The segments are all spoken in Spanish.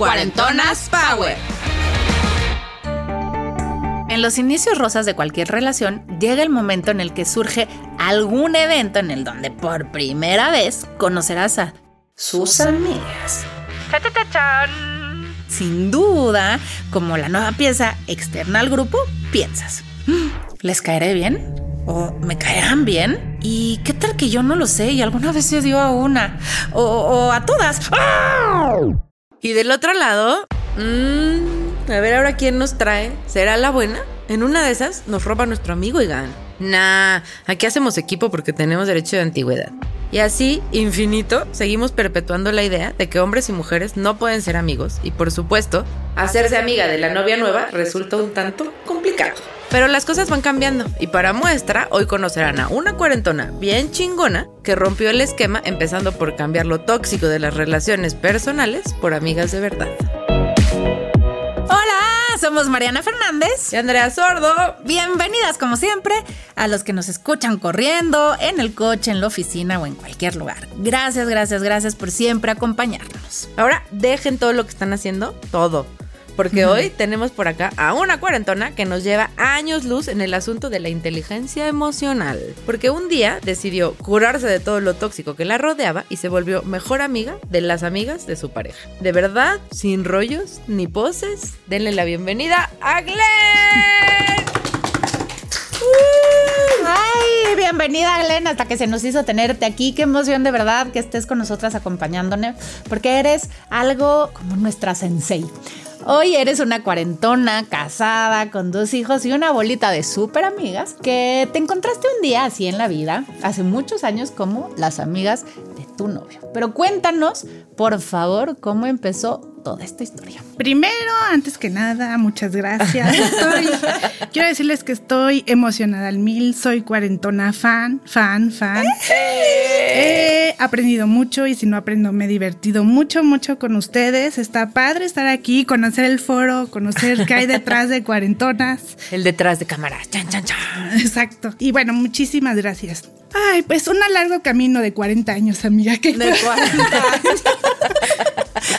Cuarentonas Power. En los inicios rosas de cualquier relación llega el momento en el que surge algún evento en el donde por primera vez conocerás a sus amigas. Sin duda, como la nueva pieza externa al grupo, piensas, "Mm, ¿les caeré bien? ¿O me caerán bien? ¿Y qué tal que yo no lo sé y alguna vez se dio a una? ¿O, o a todas? ¡Ah! Y del otro lado, mm, a ver ahora quién nos trae. ¿Será la buena? En una de esas nos roba nuestro amigo y gana. Nah, aquí hacemos equipo porque tenemos derecho de antigüedad. Y así, infinito, seguimos perpetuando la idea de que hombres y mujeres no pueden ser amigos y por supuesto, hacerse amiga de la novia nueva resulta un tanto complicado. Pero las cosas van cambiando y para muestra, hoy conocerán a una cuarentona bien chingona que rompió el esquema empezando por cambiar lo tóxico de las relaciones personales por amigas de verdad. Hola, somos Mariana Fernández. Y Andrea Sordo, Bienvenidas como siempre a los que nos escuchan corriendo, en el coche, en la oficina o en cualquier lugar. Gracias, gracias, gracias por siempre acompañarnos. ahora dejen todo lo que están haciendo, todo. Porque hoy tenemos por acá a una cuarentona que nos lleva años luz en el asunto de la inteligencia emocional. Porque un día decidió curarse de todo lo tóxico que la rodeaba y se volvió mejor amiga de las amigas de su pareja. De verdad, sin rollos ni poses, denle la bienvenida a Glenn. Ay, bienvenida Glenn, hasta que se nos hizo tenerte aquí. Qué emoción de verdad que estés con nosotras acompañándonos, porque eres algo como nuestra sensei. Hoy eres una cuarentona, casada, con dos hijos y una bolita de súper amigas que te encontraste un día así en la vida, hace muchos años, como las amigas de tu novio. Pero cuéntanos, por favor, cómo empezó toda esta historia. Primero, antes que nada, muchas gracias. Estoy- quiero decirles que estoy emocionada al mil. Soy cuarentona fan, fan, fan. He aprendido mucho y si no aprendo me he divertido mucho, mucho con ustedes. Está padre estar aquí, conocer el foro, conocer qué hay detrás de cuarentonas. El detrás de cámaras. Chan, chan, chan. Exacto. Y bueno, muchísimas gracias. Ay, pues un largo camino de 40 años, amiga. Que De 40 años.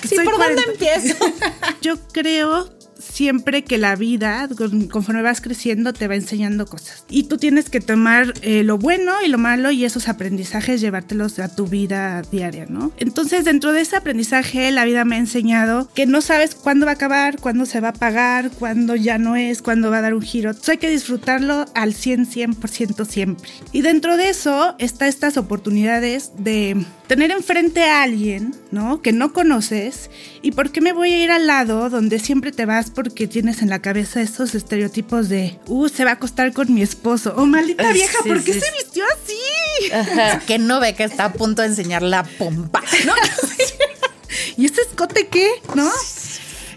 Sí, ¿por dónde 40. empiezo? Yo creo siempre que la vida, con- conforme vas creciendo, te va enseñando cosas. Y tú tienes que tomar eh, lo bueno y lo malo y esos aprendizajes llevártelos a tu vida diaria, ¿no? Entonces, dentro de ese aprendizaje, la vida me ha enseñado que no sabes cuándo va a acabar, cuándo se va a apagar, cuándo ya no es, cuándo va a dar un giro. Entonces, hay que disfrutarlo al 100, 100% siempre. Y dentro de eso está estas oportunidades de tener enfrente a alguien, ¿no? Que no conoces. ¿Y por qué me voy a ir al lado donde siempre te vas porque tienes en la cabeza esos estereotipos de, uh, se va a acostar con mi esposo? Oh, maldita vieja, sí, ¿por qué sí, se vistió así? que no ve que está a punto de enseñar la pompa. ¿no? ¿Y ese escote qué? ¿No?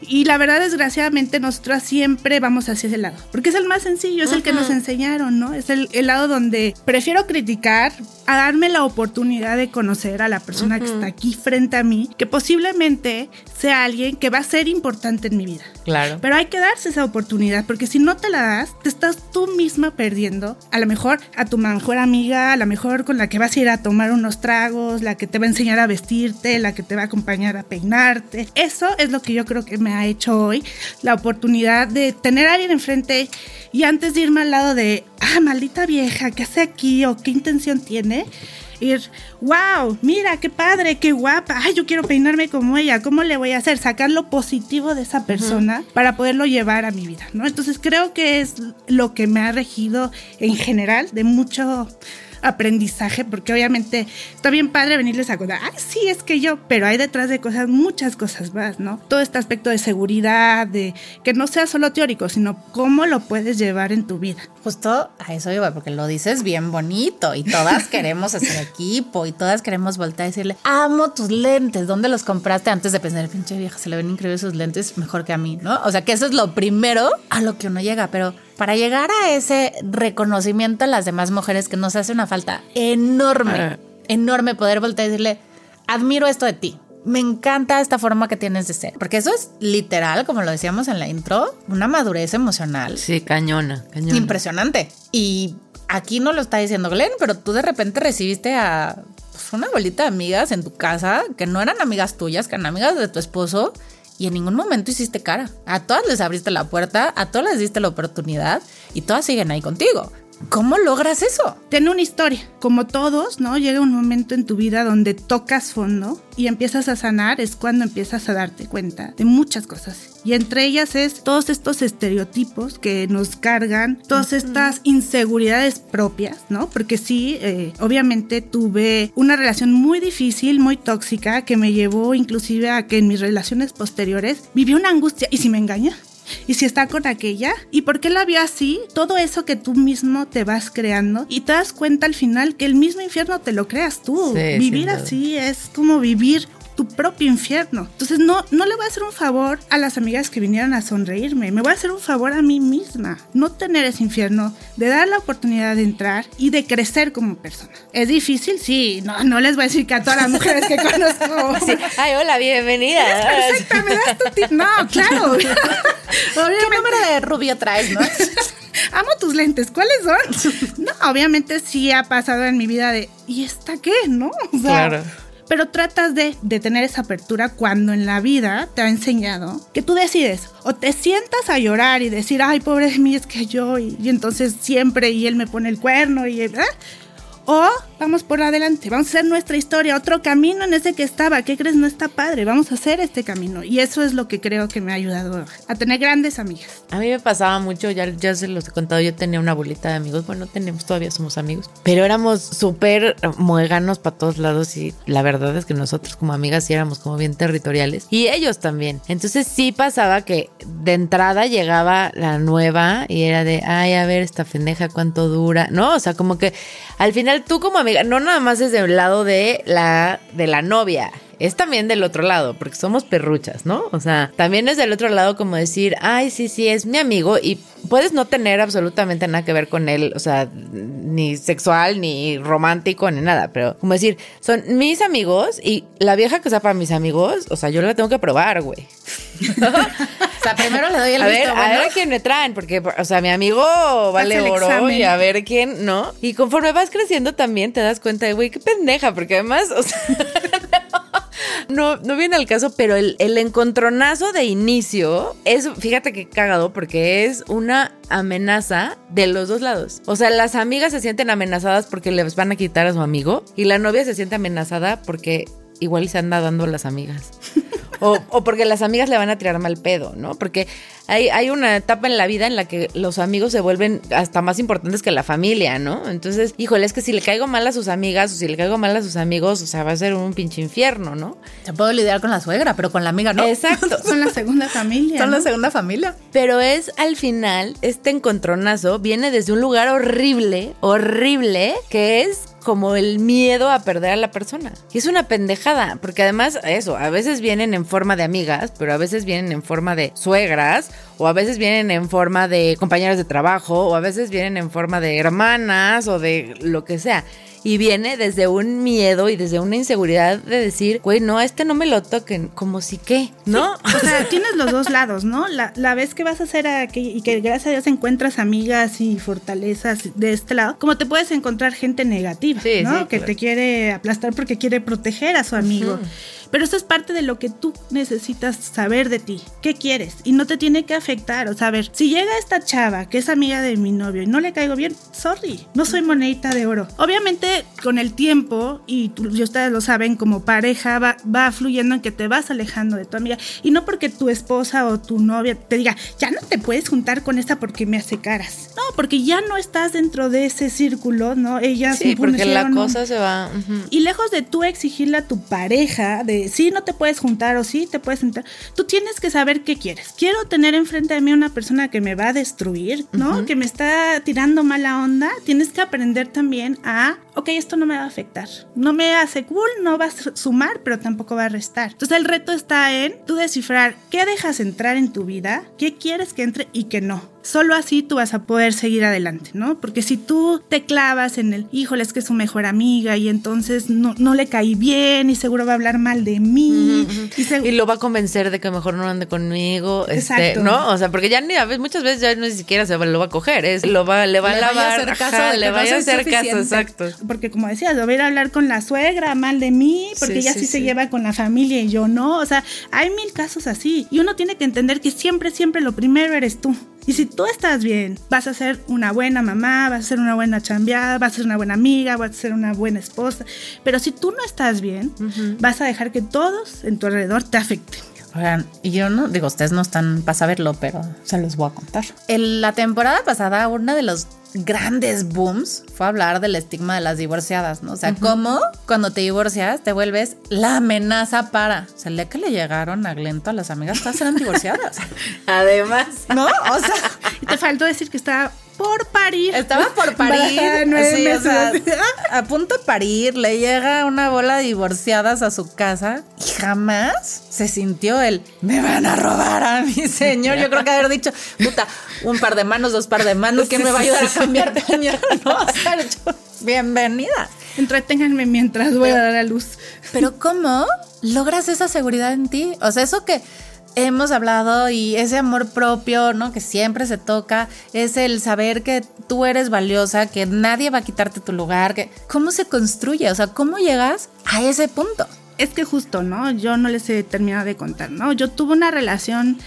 Y la verdad, desgraciadamente, nosotros siempre vamos hacia ese lado. Porque es el más sencillo, es el que nos enseñaron, ¿no? Es el, el lado donde prefiero criticar a darme la oportunidad de conocer a la persona que está aquí frente a mí, que posiblemente sea alguien que va a ser importante en mi vida. Claro. Pero hay que darse esa oportunidad, porque si no te la das, te estás tú misma perdiendo. A lo mejor a tu mejor amiga, a lo mejor con la que vas a ir a tomar unos tragos, la que te va a enseñar a vestirte, la que te va a acompañar a peinarte. Eso es lo que yo creo que me ha hecho hoy la oportunidad de tener a alguien enfrente y antes de irme al lado de, ah, maldita vieja, ¿qué hace aquí o qué intención tiene? Ir, wow, mira, qué padre, qué guapa, ay, yo quiero peinarme como ella, ¿cómo le voy a hacer? Sacar lo positivo de esa persona para poderlo llevar a mi vida, ¿no? Entonces creo que es lo que me ha regido en general de mucho, aprendizaje, porque obviamente está bien padre venirles a contar, ay, sí, es que yo, pero hay detrás de cosas, muchas cosas más, ¿no? Todo este aspecto de seguridad, de que no sea solo teórico, sino cómo lo puedes llevar en tu vida. Justo a eso iba, porque lo dices bien bonito y todas queremos hacer equipo y todas queremos voltar a decirle, amo tus lentes, ¿dónde los compraste? Antes de pensar, pinche vieja, se le ven increíbles sus lentes, mejor que a mí, ¿no? O sea, que eso es lo primero a lo que uno llega, pero para llegar a ese reconocimiento a las demás mujeres que nos hace una falta enorme, enorme poder voltear y decirle, admiro esto de ti. Me encanta esta forma que tienes de ser. Porque eso es literal, como lo decíamos en la intro, una madurez emocional. Sí, cañona, cañona. Impresionante. Y aquí no lo está diciendo Glenn, pero tú de repente recibiste a pues, una bolita de amigas en tu casa que no eran amigas tuyas, que eran amigas de tu esposo y en ningún momento hiciste cara. A todas les abriste la puerta, a todas les diste la oportunidad y todas siguen ahí contigo. ¿Cómo logras eso? Tiene una historia. Como todos, ¿no? Llega un momento en tu vida donde tocas fondo y empiezas a sanar, es cuando empiezas a darte cuenta de muchas cosas. Y entre ellas es todos estos estereotipos que nos cargan, todas estas inseguridades propias, ¿no? Porque sí, eh, obviamente tuve una relación muy difícil, muy tóxica, que me llevó inclusive a que en mis relaciones posteriores viví una angustia. ¿Y si me engaña? Y si está con aquella y por qué la vio así, todo eso que tú mismo te vas creando y te das cuenta al final que el mismo infierno te lo creas tú. vivir así es como vivir tu propio infierno. Entonces no, no le voy a hacer un favor a las amigas que vinieron a sonreírme, me voy a hacer un favor a mí misma. No tener ese infierno, de dar la oportunidad de entrar y de crecer como persona. ¿Es difícil? Sí, no, no les voy a decir que a todas las mujeres que conozco. Ay, hola, bienvenida. perfecta, me das tu tip. No, claro. ¿Qué número de rubio traes, no? Amo tus lentes, ¿cuáles son? No, obviamente sí ha pasado en mi vida de, ¿y esta qué? ¿No? claro pero tratas de, de, tener esa apertura cuando en la vida te ha enseñado que tú decides o te sientas a llorar y decir, ay, pobre de mí, es que yo, y, y entonces siempre, y él me pone el cuerno, y, ¿verdad? O vamos por adelante, vamos a hacer nuestra historia, otro camino en ese que estaba. ¿Qué crees? No está padre, vamos a hacer este camino. Y eso es lo que creo que me ha ayudado a tener grandes amigas. A mí me pasaba mucho, ya, ya se los he contado, yo tenía una bolita de amigos, bueno, tenemos, todavía somos amigos, pero éramos súper mueganos para todos lados y la verdad es que nosotros como amigas sí éramos como bien territoriales y ellos también. Entonces sí pasaba que de entrada llegaba la nueva y era de, ay, a ver, esta pendeja cuánto dura, ¿no? O sea, como que al final tú como amiga, no nada más es del lado de la, de la novia, es también del otro lado, porque somos perruchas, ¿no? O sea, también es del otro lado como decir, ay, sí, sí, es mi amigo y puedes no tener absolutamente nada que ver con él, o sea, ni sexual, ni romántico, ni nada, pero como decir, son mis amigos y la vieja que sea para mis amigos, o sea, yo la tengo que probar, güey. o sea, primero le doy el a ver, a ver a quién me traen, porque, o sea, mi amigo vale oro y a ver quién, ¿no? Y conforme vas creciendo también te das cuenta de, güey, qué pendeja, porque además, o sea, no, no viene al caso, pero el, el encontronazo de inicio es, fíjate qué cagado, porque es una amenaza de los dos lados. O sea, las amigas se sienten amenazadas porque les van a quitar a su amigo y la novia se siente amenazada porque igual se anda dando a las amigas. O, o, porque las amigas le van a tirar mal pedo, ¿no? Porque hay, hay una etapa en la vida en la que los amigos se vuelven hasta más importantes que la familia, ¿no? Entonces, híjole, es que si le caigo mal a sus amigas o si le caigo mal a sus amigos, o sea, va a ser un pinche infierno, ¿no? Se puedo lidiar con la suegra, pero con la amiga no. Exacto. Son la segunda familia. Son la segunda familia. Pero es al final, este encontronazo viene desde un lugar horrible, horrible, que es como el miedo a perder a la persona. Y es una pendejada, porque además eso, a veces vienen en forma de amigas, pero a veces vienen en forma de suegras, o a veces vienen en forma de compañeras de trabajo, o a veces vienen en forma de hermanas o de lo que sea y viene desde un miedo y desde una inseguridad de decir, güey, no, a este no me lo toquen, como si qué, ¿no? o sea, tienes los dos lados, ¿no? La, la vez que vas a hacer aquí y que gracias a Dios encuentras amigas y fortalezas de este lado, como te puedes encontrar gente negativa, ¿no? que te quiere aplastar porque quiere proteger a su amigo. Pero eso es parte de lo que tú necesitas saber de ti. ¿Qué quieres? Y no te tiene que afectar. O sea, a ver, si llega esta chava que es amiga de mi novio y no le caigo bien, sorry, no soy monedita de oro. Obviamente, con el tiempo, y, tú, y ustedes lo saben, como pareja va, va fluyendo en que te vas alejando de tu amiga. Y no porque tu esposa o tu novia te diga, ya no te puedes juntar con esta porque me hace caras. No, porque ya no estás dentro de ese círculo, ¿no? Ellas Sí, porque la cosa se va. y lejos de tú exigirle a tu pareja de sí no te puedes juntar o sí te puedes juntar, tú tienes que saber qué quieres. Quiero tener enfrente de mí una persona que me va a destruir, ¿no? Que me está tirando mala onda. Tienes que aprender también a, ok, esto no me va a afectar. No me hace cool, no va a su- sumar, pero tampoco va a restar. Entonces el reto está en tú descifrar qué dejas entrar en tu vida, qué quieres que entre y qué no. Solo así tú vas a poder seguir adelante, ¿no? Porque si tú te clavas en el, híjole, es que es su mejor amiga y entonces no, no le caí bien y seguro va a hablar mal de mí. y lo va a convencer de que mejor no ande conmigo, este, Exacto. ¿no? O sea, porque ya ni a veces, muchas veces ya no ni siquiera se va- lo va a coger, es lo va, le va Le a vaya a lavar, hacer caso ajá, le no vaya a hacer caso, exacto. Porque como decías, lo voy a hablar con la suegra mal de mí, porque Sí, ella sí, sí, se sí. lleva con la familia y yo no. O sea, hay mil casos así. Y uno tiene que entender que siempre, siempre lo primero eres tú. Y si tú estás bien, vas a ser una buena mamá, vas a ser una buena chambeada, vas a ser una buena amiga, vas a ser una buena esposa. Pero si tú no estás bien, vas a dejar que todos en tu alrededor te afecten. Oigan, y yo no, digo, ustedes no están para saberlo, pero se los voy a contar. En la temporada pasada, uno de los grandes booms fue hablar del estigma de las divorciadas, ¿no? O sea, cómo cuando te divorcias te vuelves la amenaza para. O sea, que le llegaron a Glento a las amigas, todas eran divorciadas. Además, ¿No? O sea, Y te faltó decir que estaba por parir. Estaba por parir. De sí, o sea, a punto de parir, le llega una bola de divorciadas a su casa y jamás se sintió el me van a robar a mi señor. Yo creo que haber dicho, puta, un par de manos, dos par de manos, ¿quién me va a ayudar a cambiar pañal? No, o sea, yo, bienvenida. Entreténganme mientras voy a dar a luz. Pero ¿cómo logras esa seguridad en ti? O sea, eso que hemos hablado y ese amor propio, ¿no? Que siempre se toca, es el saber que tú eres valiosa, que nadie va a quitarte tu lugar, que ¿cómo se construye? O sea, ¿cómo llegas a ese punto? Es que justo, ¿no? Yo no les he terminado de contar, ¿no? Yo tuve una relación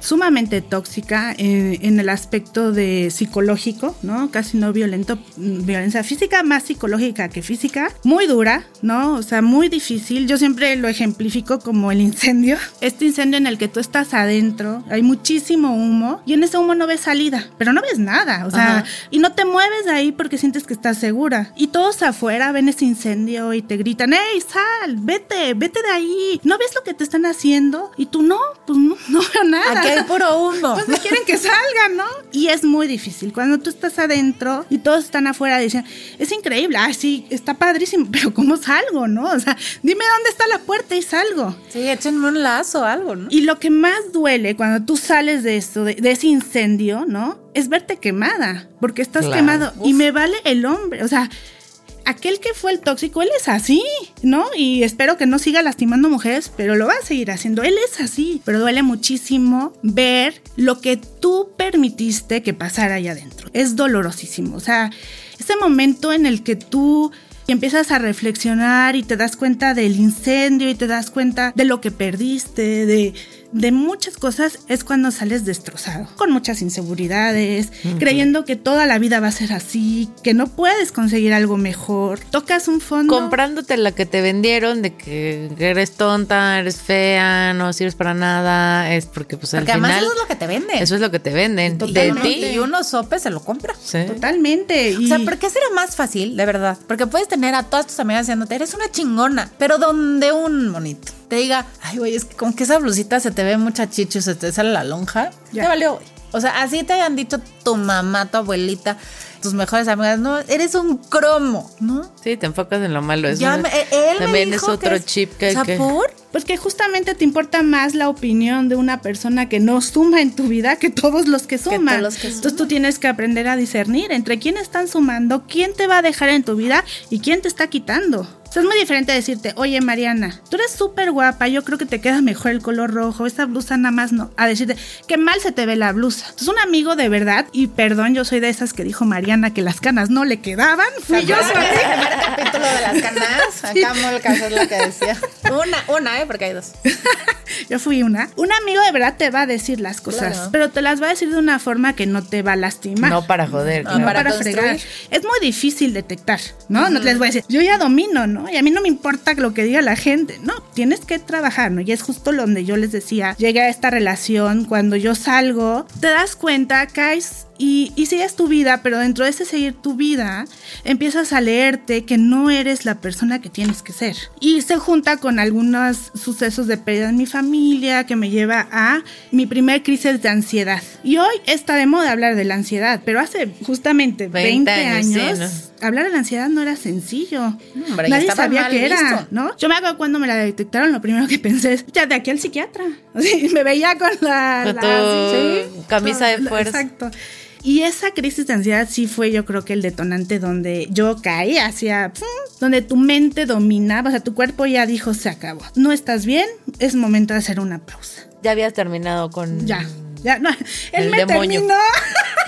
sumamente tóxica en, en el aspecto de psicológico, ¿no? Casi no violento, mm, violencia física, más psicológica que física, muy dura, ¿no? O sea, muy difícil. Yo siempre lo ejemplifico como el incendio. Este incendio en el que tú estás adentro, hay muchísimo humo y en ese humo no ves salida, pero no ves nada, o sea, Ajá. y no te mueves de ahí porque sientes que estás segura. Y todos afuera ven ese incendio y te gritan, ¡Ey, sal! ¡Vete! ¡Vete de ahí! ¿No ves lo que te están haciendo? Y tú no, pues no, no veo nada. Aquí hay puro humo. Pues no quieren que salga, ¿no? Y es muy difícil. Cuando tú estás adentro y todos están afuera, dicen, es increíble, ah, sí, está padrísimo, pero ¿cómo salgo, no? O sea, dime dónde está la puerta y salgo. Sí, échenme un lazo o algo, ¿no? Y lo que más duele cuando tú sales de esto, de, de ese incendio, ¿no? Es verte quemada, porque estás Claro. quemado. Y me vale el hombre, o sea, aquel que fue el tóxico, él es así, ¿no? Y espero que no siga lastimando mujeres, pero lo va a seguir haciendo. Él es así, pero duele muchísimo ver lo que tú permitiste que pasara allá adentro. Es dolorosísimo, o sea, ese momento en el que tú empiezas a reflexionar y te das cuenta del incendio y te das cuenta de lo que perdiste, de, de muchas cosas, es cuando sales destrozado, con muchas inseguridades, creyendo que toda la vida va a ser así, que no puedes conseguir algo mejor. Tocas un fondo. comprándote la que te vendieron de que eres tonta, eres fea, no sirves para nada, es porque pues al Porque además final eso es lo que te venden. eso es lo que te venden de ti. Y uno sope se lo compra. Sí. Totalmente. Y O sea, ¿por qué será más fácil, de verdad? Porque puedes tener a todas tus amigas diciéndote, eres una chingona, pero donde un monito te diga, ay, güey, es que como que esa blusita se te ve mucha chicho, se te sale la lonja, Ya. te valió, güey. O sea, así te hayan dicho tu mamá, tu abuelita, tus mejores amigas, no, eres un cromo, ¿no? Sí, te enfocas en lo malo. Eso Ya me- eh, él me también dijo es otro que chip que o sea, que... ¿por? Pues que justamente te importa más la opinión de una persona que no suma en tu vida que todos los que suman. todos los que Entonces tú tienes que aprender a discernir entre quién están sumando, quién te va a dejar en tu vida y quién te está quitando. O sea, es muy diferente decirte, oye Mariana, tú eres súper guapa, yo creo que te queda mejor el color rojo, esa blusa nada más no. A decirte, qué mal se te ve la blusa. Entonces un amigo de verdad, y perdón, yo soy de esas que dijo Mariana que las canas no le quedaban, fui yo ¿Te acuerdas soy. del primer capítulo de las canas. Acá Molcas es lo que decía. Una, una, ¿eh? Porque hay dos. Yo fui una. Un amigo de verdad te va a decir las cosas, Claro. pero te las va a decir de una forma que no te va a lastimar. No para joder. No, claro. para para, fregar. Es muy difícil detectar, ¿no? No les voy a decir, yo ya domino, ¿no? Y a mí no me importa lo que diga la gente. No, tienes que trabajar, ¿no? Y es justo donde yo les decía, llegué a esta relación, cuando yo salgo, te das cuenta, caes y, y sigues tu vida, pero dentro de ese seguir tu vida, empiezas a leerte que no eres la persona que tienes que ser. Y se junta con algunos sucesos de pérdida en mi familia que me lleva a mi primer crisis de ansiedad. Y hoy está de moda hablar de la ansiedad, pero hace justamente 20, 20 años, años, sí, hablar de la ansiedad no era sencillo. No, hombre, Nadie sabía qué era, visto. ¿no? Yo me acuerdo cuando me la detectaron, lo primero que pensé es, ya de aquí al psiquiatra. Así, me veía con la... Con la- tu camisa de fuerza. Exacto. Y esa crisis de ansiedad sí fue yo creo que el detonante donde yo caí hacia, donde tu mente dominaba, o sea, tu cuerpo ya dijo, se acabó. No estás bien, es momento de hacer una pausa. Ya habías terminado con. Ya, ya, no, él El me demonio. terminó.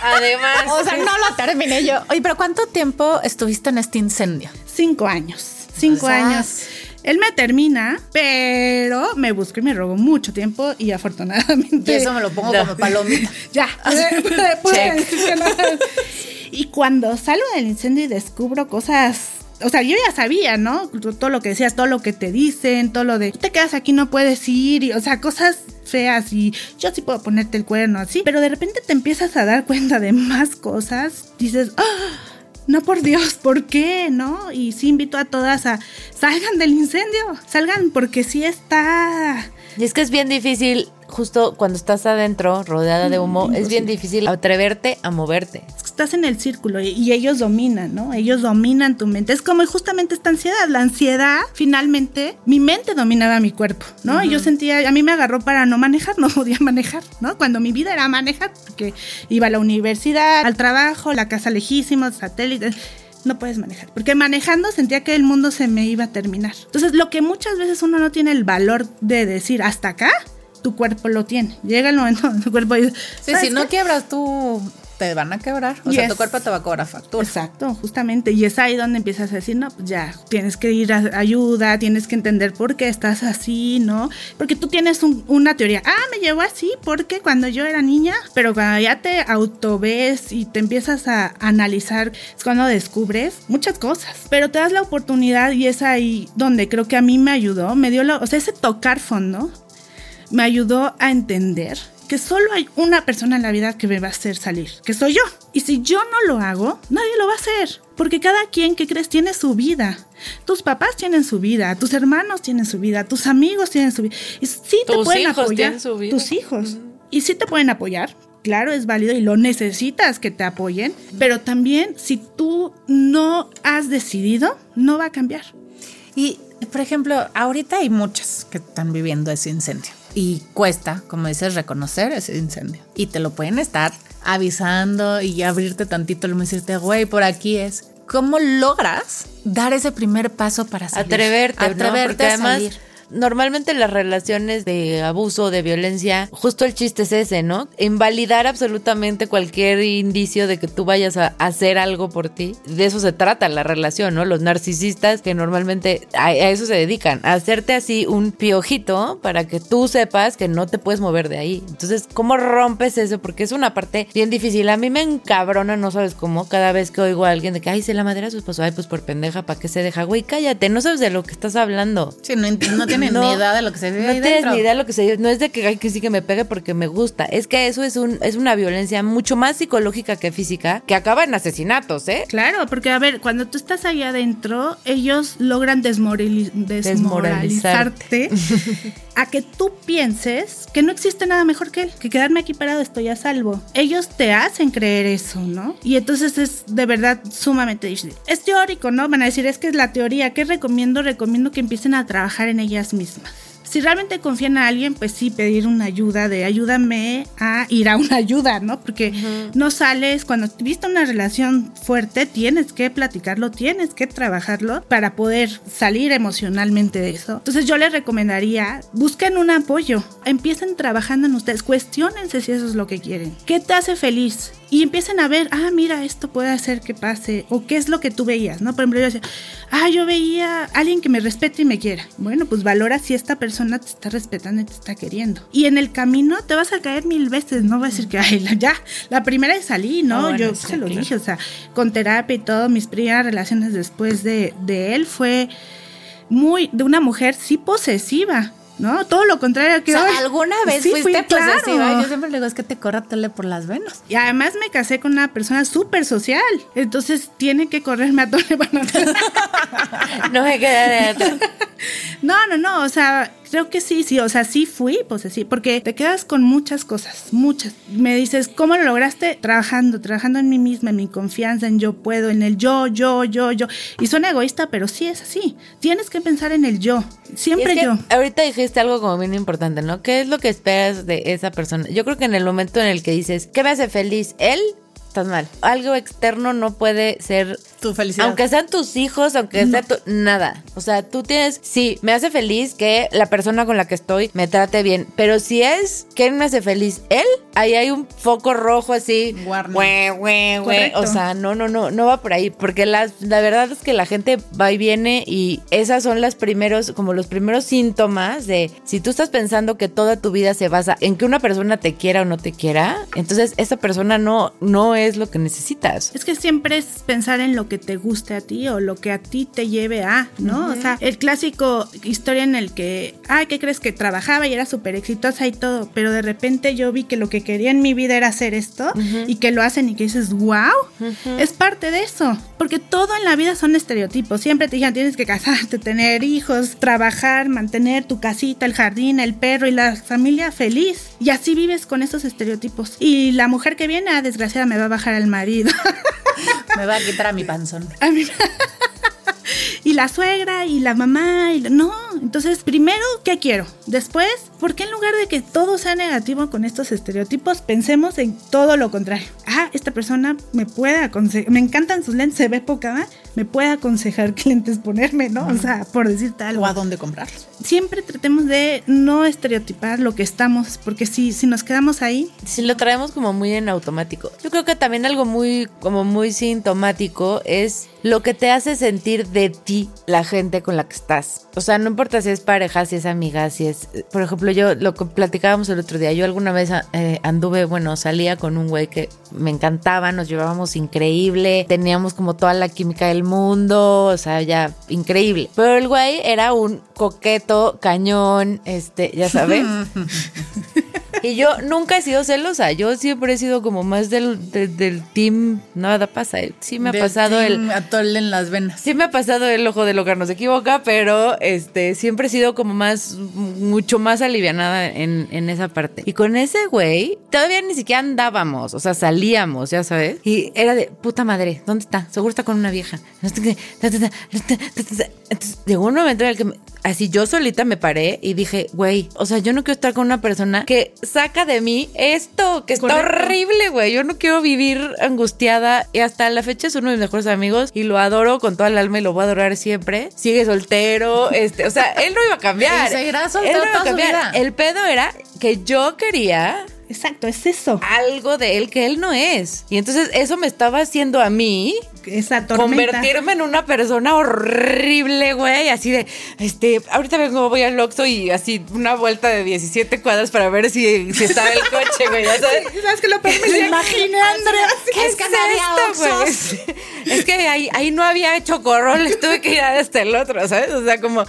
Además. O sea, no lo terminé yo. Oye, pero ¿cuánto tiempo estuviste en este incendio? Cinco años, cinco O sea, años. Él me termina, pero me buscó y me robó mucho tiempo y afortunadamente... Y eso me lo pongo No. como palomita. Ya, no. Y cuando salgo del incendio y descubro cosas. O sea, yo ya sabía, ¿no? Todo lo que decías, todo lo que te dicen, todo lo de te quedas aquí, no puedes ir, y, o sea, cosas feas y yo sí puedo ponerte el cuerno así, pero de repente te empiezas a dar cuenta de más cosas, dices, "Ah, no por Dios, ¿por qué? ¿No? Y sí invito a todas a salgan del incendio, salgan porque sí está Y es que es bien difícil, justo cuando estás adentro, rodeada de humo, es bien difícil atreverte a moverte. Estás en el círculo y, y ellos dominan, ¿no? Ellos dominan tu mente. Es como justamente esta ansiedad. La ansiedad, finalmente, mi mente dominaba mi cuerpo, ¿no? Y yo sentía, a mí me agarró para no manejar, no podía manejar, ¿no? Cuando mi vida era manejar, porque iba a la universidad, al trabajo, la casa lejísimos, satélites. No puedes manejar. Porque manejando sentía que el mundo se me iba a terminar. Entonces, lo que muchas veces uno no tiene el valor de decir hasta acá, tu cuerpo lo tiene. Llega el momento donde tu cuerpo dice. Sí, "¿Sabes si no quiebras tú, te van a quebrar. O sea, tu cuerpo te va a cobrar factura. Exacto, justamente. Y es ahí donde empiezas a decir, no, pues ya, tienes que ir a ayuda, tienes que entender por qué estás así, ¿no? Porque tú tienes un- una teoría, ah, me llevó así porque cuando yo era niña, pero cuando ya te autoves y te empiezas a analizar, es cuando descubres muchas cosas. Pero te das la oportunidad y es ahí donde creo que a mí me ayudó, me dio la, o sea, ese tocar fondo me ayudó a entender que solo hay una persona en la vida que me va a hacer salir, que soy yo. Y si yo no lo hago, nadie lo va a hacer. Porque cada quien que crees tiene su vida. Tus papás tienen su vida, tus hermanos tienen su vida, tus amigos tienen su vida. Y sí te Tus pueden hijos apoyar. tienen su vida. Tus hijos. Y sí te pueden apoyar. Claro, es válido y lo necesitas que te apoyen. Pero también si tú no has decidido, no va a cambiar. Y, por ejemplo, ahorita hay muchas que están viviendo ese incendio. Y cuesta, como dices, reconocer ese incendio. Y te lo pueden estar avisando y abrirte tantito el decirte, güey, por aquí es. ¿Cómo logras dar ese primer paso para salir? Atreverte, ¿no? Atreverte Porque a además, salir. Normalmente las relaciones de abuso, de violencia, justo el chiste es ese, ¿no? Invalidar absolutamente cualquier indicio de que tú vayas a hacer algo por ti. De eso se trata la relación, ¿no? Los narcisistas que normalmente a, eso se dedican, a hacerte así un piojito para que tú sepas que no te puedes mover de ahí. Entonces, ¿cómo rompes eso? Porque es una parte bien difícil. A mí me encabrona, no sabes cómo, cada vez que oigo a alguien de que, ay, se la madera a su esposo, ay, pues por pendeja, ¿para qué se deja? Güey, cállate, no sabes de lo que estás hablando. Sí, no, no No, ni idea de lo que se vive No ahí tienes dentro. ni idea de lo que se No es de que, ay, que sí que me pegue porque me gusta. Es que eso es, un, es una violencia mucho más psicológica que física que acaba en asesinatos, ¿eh? Claro, porque a ver, cuando tú estás ahí adentro, ellos logran desmorali- desmoralizarte a que tú pienses que no existe nada mejor que él, que quedarme aquí parado estoy a salvo. Ellos te hacen creer eso, ¿no? Y entonces es de verdad sumamente difícil. Es teórico, ¿no? Van a decir, es que es la teoría. ¿Qué recomiendo? Recomiendo que empiecen a trabajar en ellas mismas. Si realmente confían a alguien, pues sí, pedir una ayuda de ayúdame a ir a una ayuda, ¿no? Porque no sales, cuando viste una relación fuerte, tienes que platicarlo, tienes que trabajarlo para poder salir emocionalmente de eso. Entonces yo les recomendaría, busquen un apoyo, empiecen trabajando en ustedes, cuestionense si eso es lo que quieren. ¿Qué te hace feliz? Y empiecen a ver, ah, mira, esto puede hacer que pase, o qué es lo que tú veías, ¿no? Por ejemplo, yo decía, ah, yo veía a alguien que me respete y me quiera. Bueno, pues valora si esta persona te está respetando y te está queriendo. Y en el camino te vas a caer mil veces, no va a decir que, ay, ya, la primera vez salí, ¿no? Ah, bueno, yo sí, se lo claro. dije, o sea, con terapia y todo, mis primeras relaciones después de, de él fue muy, de una mujer sí posesiva. ¿No? Todo lo contrario que O sea, hoy. ¿alguna vez Sí, fuiste fui, claro. posesiva? Yo siempre le digo, es que te corra tele por las venas. Y además me casé con una persona súper social. Entonces tiene que correrme a tole para No me queda de. No, no, no. O sea, creo que sí, sí. O sea, sí fui, pues sí. Porque te quedas con muchas cosas, muchas. Me dices, ¿cómo lo lograste? Trabajando, trabajando en mí misma, en mi confianza, en yo puedo, en el yo, yo, yo, yo. Y suena egoísta, pero sí es así. Tienes que pensar en el yo. Siempre Y es que yo. Ahorita dijiste algo como bien importante, ¿no? ¿Qué es lo que esperas de esa persona? Yo creo que en el momento en el que dices, ¿qué me hace feliz? ¿Él? Estás mal. Algo externo no puede ser Tu felicidad. Aunque sean tus hijos, aunque sea tu, nada. O sea, tú tienes, sí, me hace feliz que la persona con la que estoy me trate bien, pero si es que me hace feliz él, ahí hay un foco rojo así. Güey, güey, güey. O sea, no, no, no, no va por ahí, porque la, la verdad es que la gente va y viene y esas son las primeros, como los primeros síntomas de si tú estás pensando que toda tu vida se basa en que una persona te quiera o no te quiera, entonces esa persona no, no es lo que necesitas. Es que siempre es pensar en lo que te guste a ti o lo que a ti te lleve a, ¿no? O sea, el clásico historia en el que, ay, ¿qué crees que trabajaba y era súper exitosa y todo? Pero de repente yo vi que lo que quería en mi vida era hacer esto y que lo hacen y que dices, wow, es parte de eso. Porque todo en la vida son estereotipos. Siempre te dijeron, tienes que casarte, tener hijos, trabajar, mantener tu casita, el jardín, el perro y la familia feliz. Y así vives con esos estereotipos. Y la mujer que viene, ah, desgraciada, me va a bajar al marido. Me va a quitar a mi panzón. A mí- y la suegra y la mamá y la- no entonces primero qué quiero después ¿por qué en lugar de que todo sea negativo con estos estereotipos pensemos en todo lo contrario ah esta persona me puede aconsejar me encantan sus lentes se ve poca ¿va? me puede aconsejar qué lentes ponerme no o sea por decirte algo O a dónde comprarlos. siempre tratemos de no estereotipar lo que estamos porque si si nos quedamos ahí Si lo traemos como muy en automático. Yo creo que también algo muy, como muy sintomático es lo que te hace sentir de ti la gente con la que estás. O sea, no importa si es pareja, si es amiga, si es... Por ejemplo, yo lo que platicábamos el otro día, yo alguna vez eh, anduve, bueno, salía con un güey que me encantaba, nos llevábamos increíble, teníamos como toda la química del mundo, o sea, ya increíble. Pero el güey era un coqueto, cañón, este, ya sabes. Y yo nunca he sido celosa. Yo siempre he sido como más del, de- del team. Nada pasa. Sí me ha Del pasado el. team Atole en las venas. Sí me ha pasado el ojo de lo que no se equivoca, pero este siempre he sido como más, mucho más alivianada en, en esa parte. Y con ese güey, todavía ni siquiera andábamos, o sea, salíamos, ya sabes. Y era de puta madre, ¿dónde está? Seguro está con una vieja. Entonces, llegó un momento en el que me- así yo solita me paré y dije, güey, o sea, yo no quiero estar con una persona que saca de mí esto, que está Correcto. horrible, güey. Yo no quiero vivir angustiada y hasta la fecha es uno de mis mejores amigos y lo adoro con toda el alma y lo voy a adorar siempre. Sigue soltero, este, o sea, él no iba a cambiar. Él no iba a cambiar. El pedo era que yo quería exacto es eso algo de él que él no es. Y entonces eso me estaba haciendo a mí esa tormenta convertirme en una persona horrible, güey, así de, este, ahorita vengo, voy al Oxxo y así una vuelta de 17 cuadras para ver si, si estaba el coche, güey, sabes. ¿Sabes que lo imaginé, Andrea. ¿Qué Es que no había güey? Oxxos. Es que ahí, ahí no había chocorroles, tuve que ir hasta el otro, ¿sabes? O sea, como